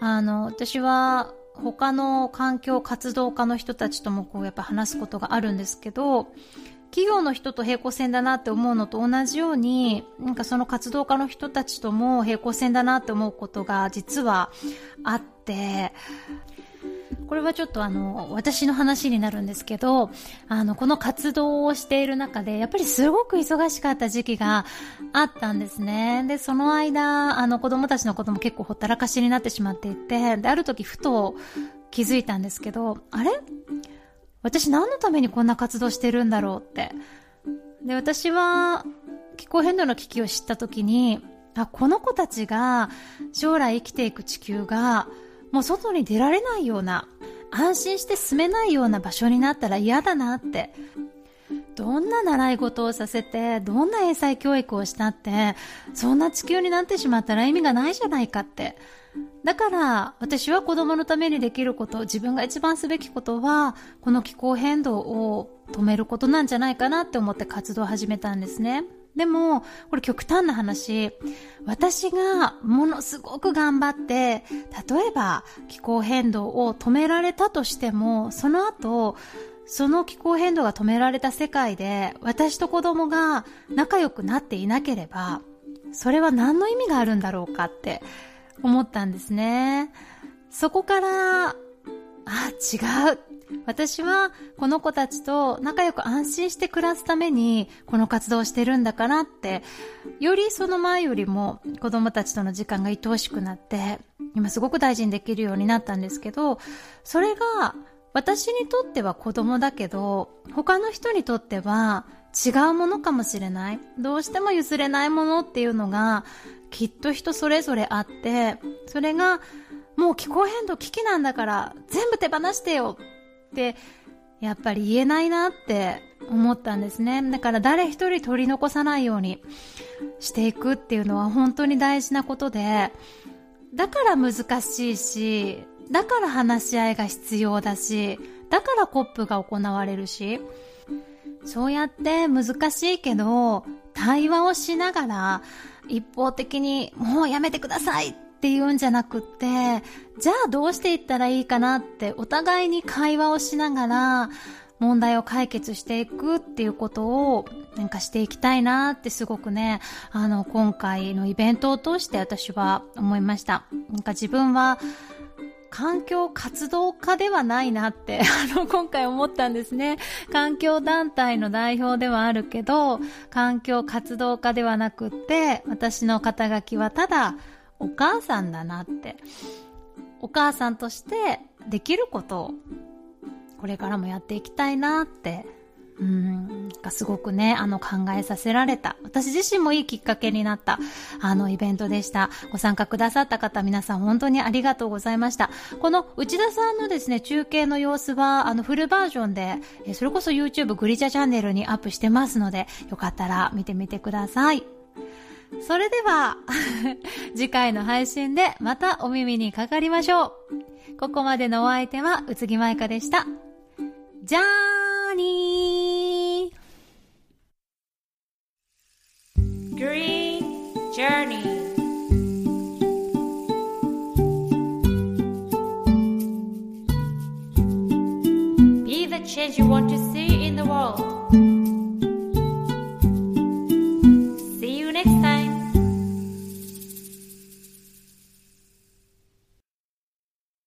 あの、私は他の環境活動家の人たちともこうやっぱ話すことがあるんですけど、企業の人と平行線だなって思うのと同じように、なんかその活動家の人たちとも平行線だなって思うことが実はあって、これはちょっとあの、私の話になるんですけど、あの、この活動をしている中で、やっぱりすごく忙しかった時期があったんですね。で、その間、あの、子供たちのことも結構ほったらかしになってしまっていて、で、ある時ふと気づいたんですけど、あれ？私何のためにこんな活動してるんだろうって。で、私は気候変動の危機を知った時に、あ、この子たちが将来生きていく地球がもう外に出られないような、安心して住めないような場所になったら嫌だなって。どんな習い事をさせて、どんな英才教育をしたって、そんな地球になってしまったら意味がないじゃないかって。だから、私は子供のためにできること、自分が一番すべきことは、この気候変動を止めることなんじゃないかなって思って活動を始めたんですね。でも、これ極端な話、私がものすごく頑張って、例えば気候変動を止められたとしても、その後、その気候変動が止められた世界で、私と子供が仲良くなっていなければ、それは何の意味があるんだろうかって思ったんですね。そこから、あ、違う。私はこの子たちと仲良く安心して暮らすためにこの活動をしてるんだからって、よりその前よりも子供たちとの時間が愛おしくなって、今すごく大事にできるようになったんですけど、それが私にとっては子供だけど、他の人にとっては違うものかもしれない。どうしても譲れないものっていうのがきっと人それぞれあって、それがもう気候変動危機なんだから全部手放してよってやっぱり言えないなって思ったんですね。だから誰一人取り残さないようにしていくっていうのは本当に大事なことで、だから難しいし、だから話し合いが必要だし、だからコップが行われるし、そうやって難しいけど、対話をしながら一方的にもうやめてくださいって言うんじゃなくって、じゃあどうしていったらいいかなってお互いに会話をしながら問題を解決していくっていうことをなんかしていきたいなってすごくね、あの今回のイベントを通して私は思いました。なんか自分は環境活動家ではないなって、あの、今回思ったんですね。環境団体の代表ではあるけど、環境活動家ではなくって、私の肩書きはただ、お母さんだなって。お母さんとしてできることを、これからもやっていきたいなってうん、がすごくね、あの考えさせられた。私自身もいいきっかけになった、あのイベントでした。ご参加くださった方、皆さん本当にありがとうございました。この内田さんのですね、中継の様子は、あのフルバージョンで、それこそ YouTube グリチャチャンネルにアップしてますので、よかったら見てみてください。それでは、次回の配信でまたお耳にかかりましょう。ここまでのお相手は、宇津木舞香でした。じゃーにーグリーンジャーニー Be the change you want to see in the world.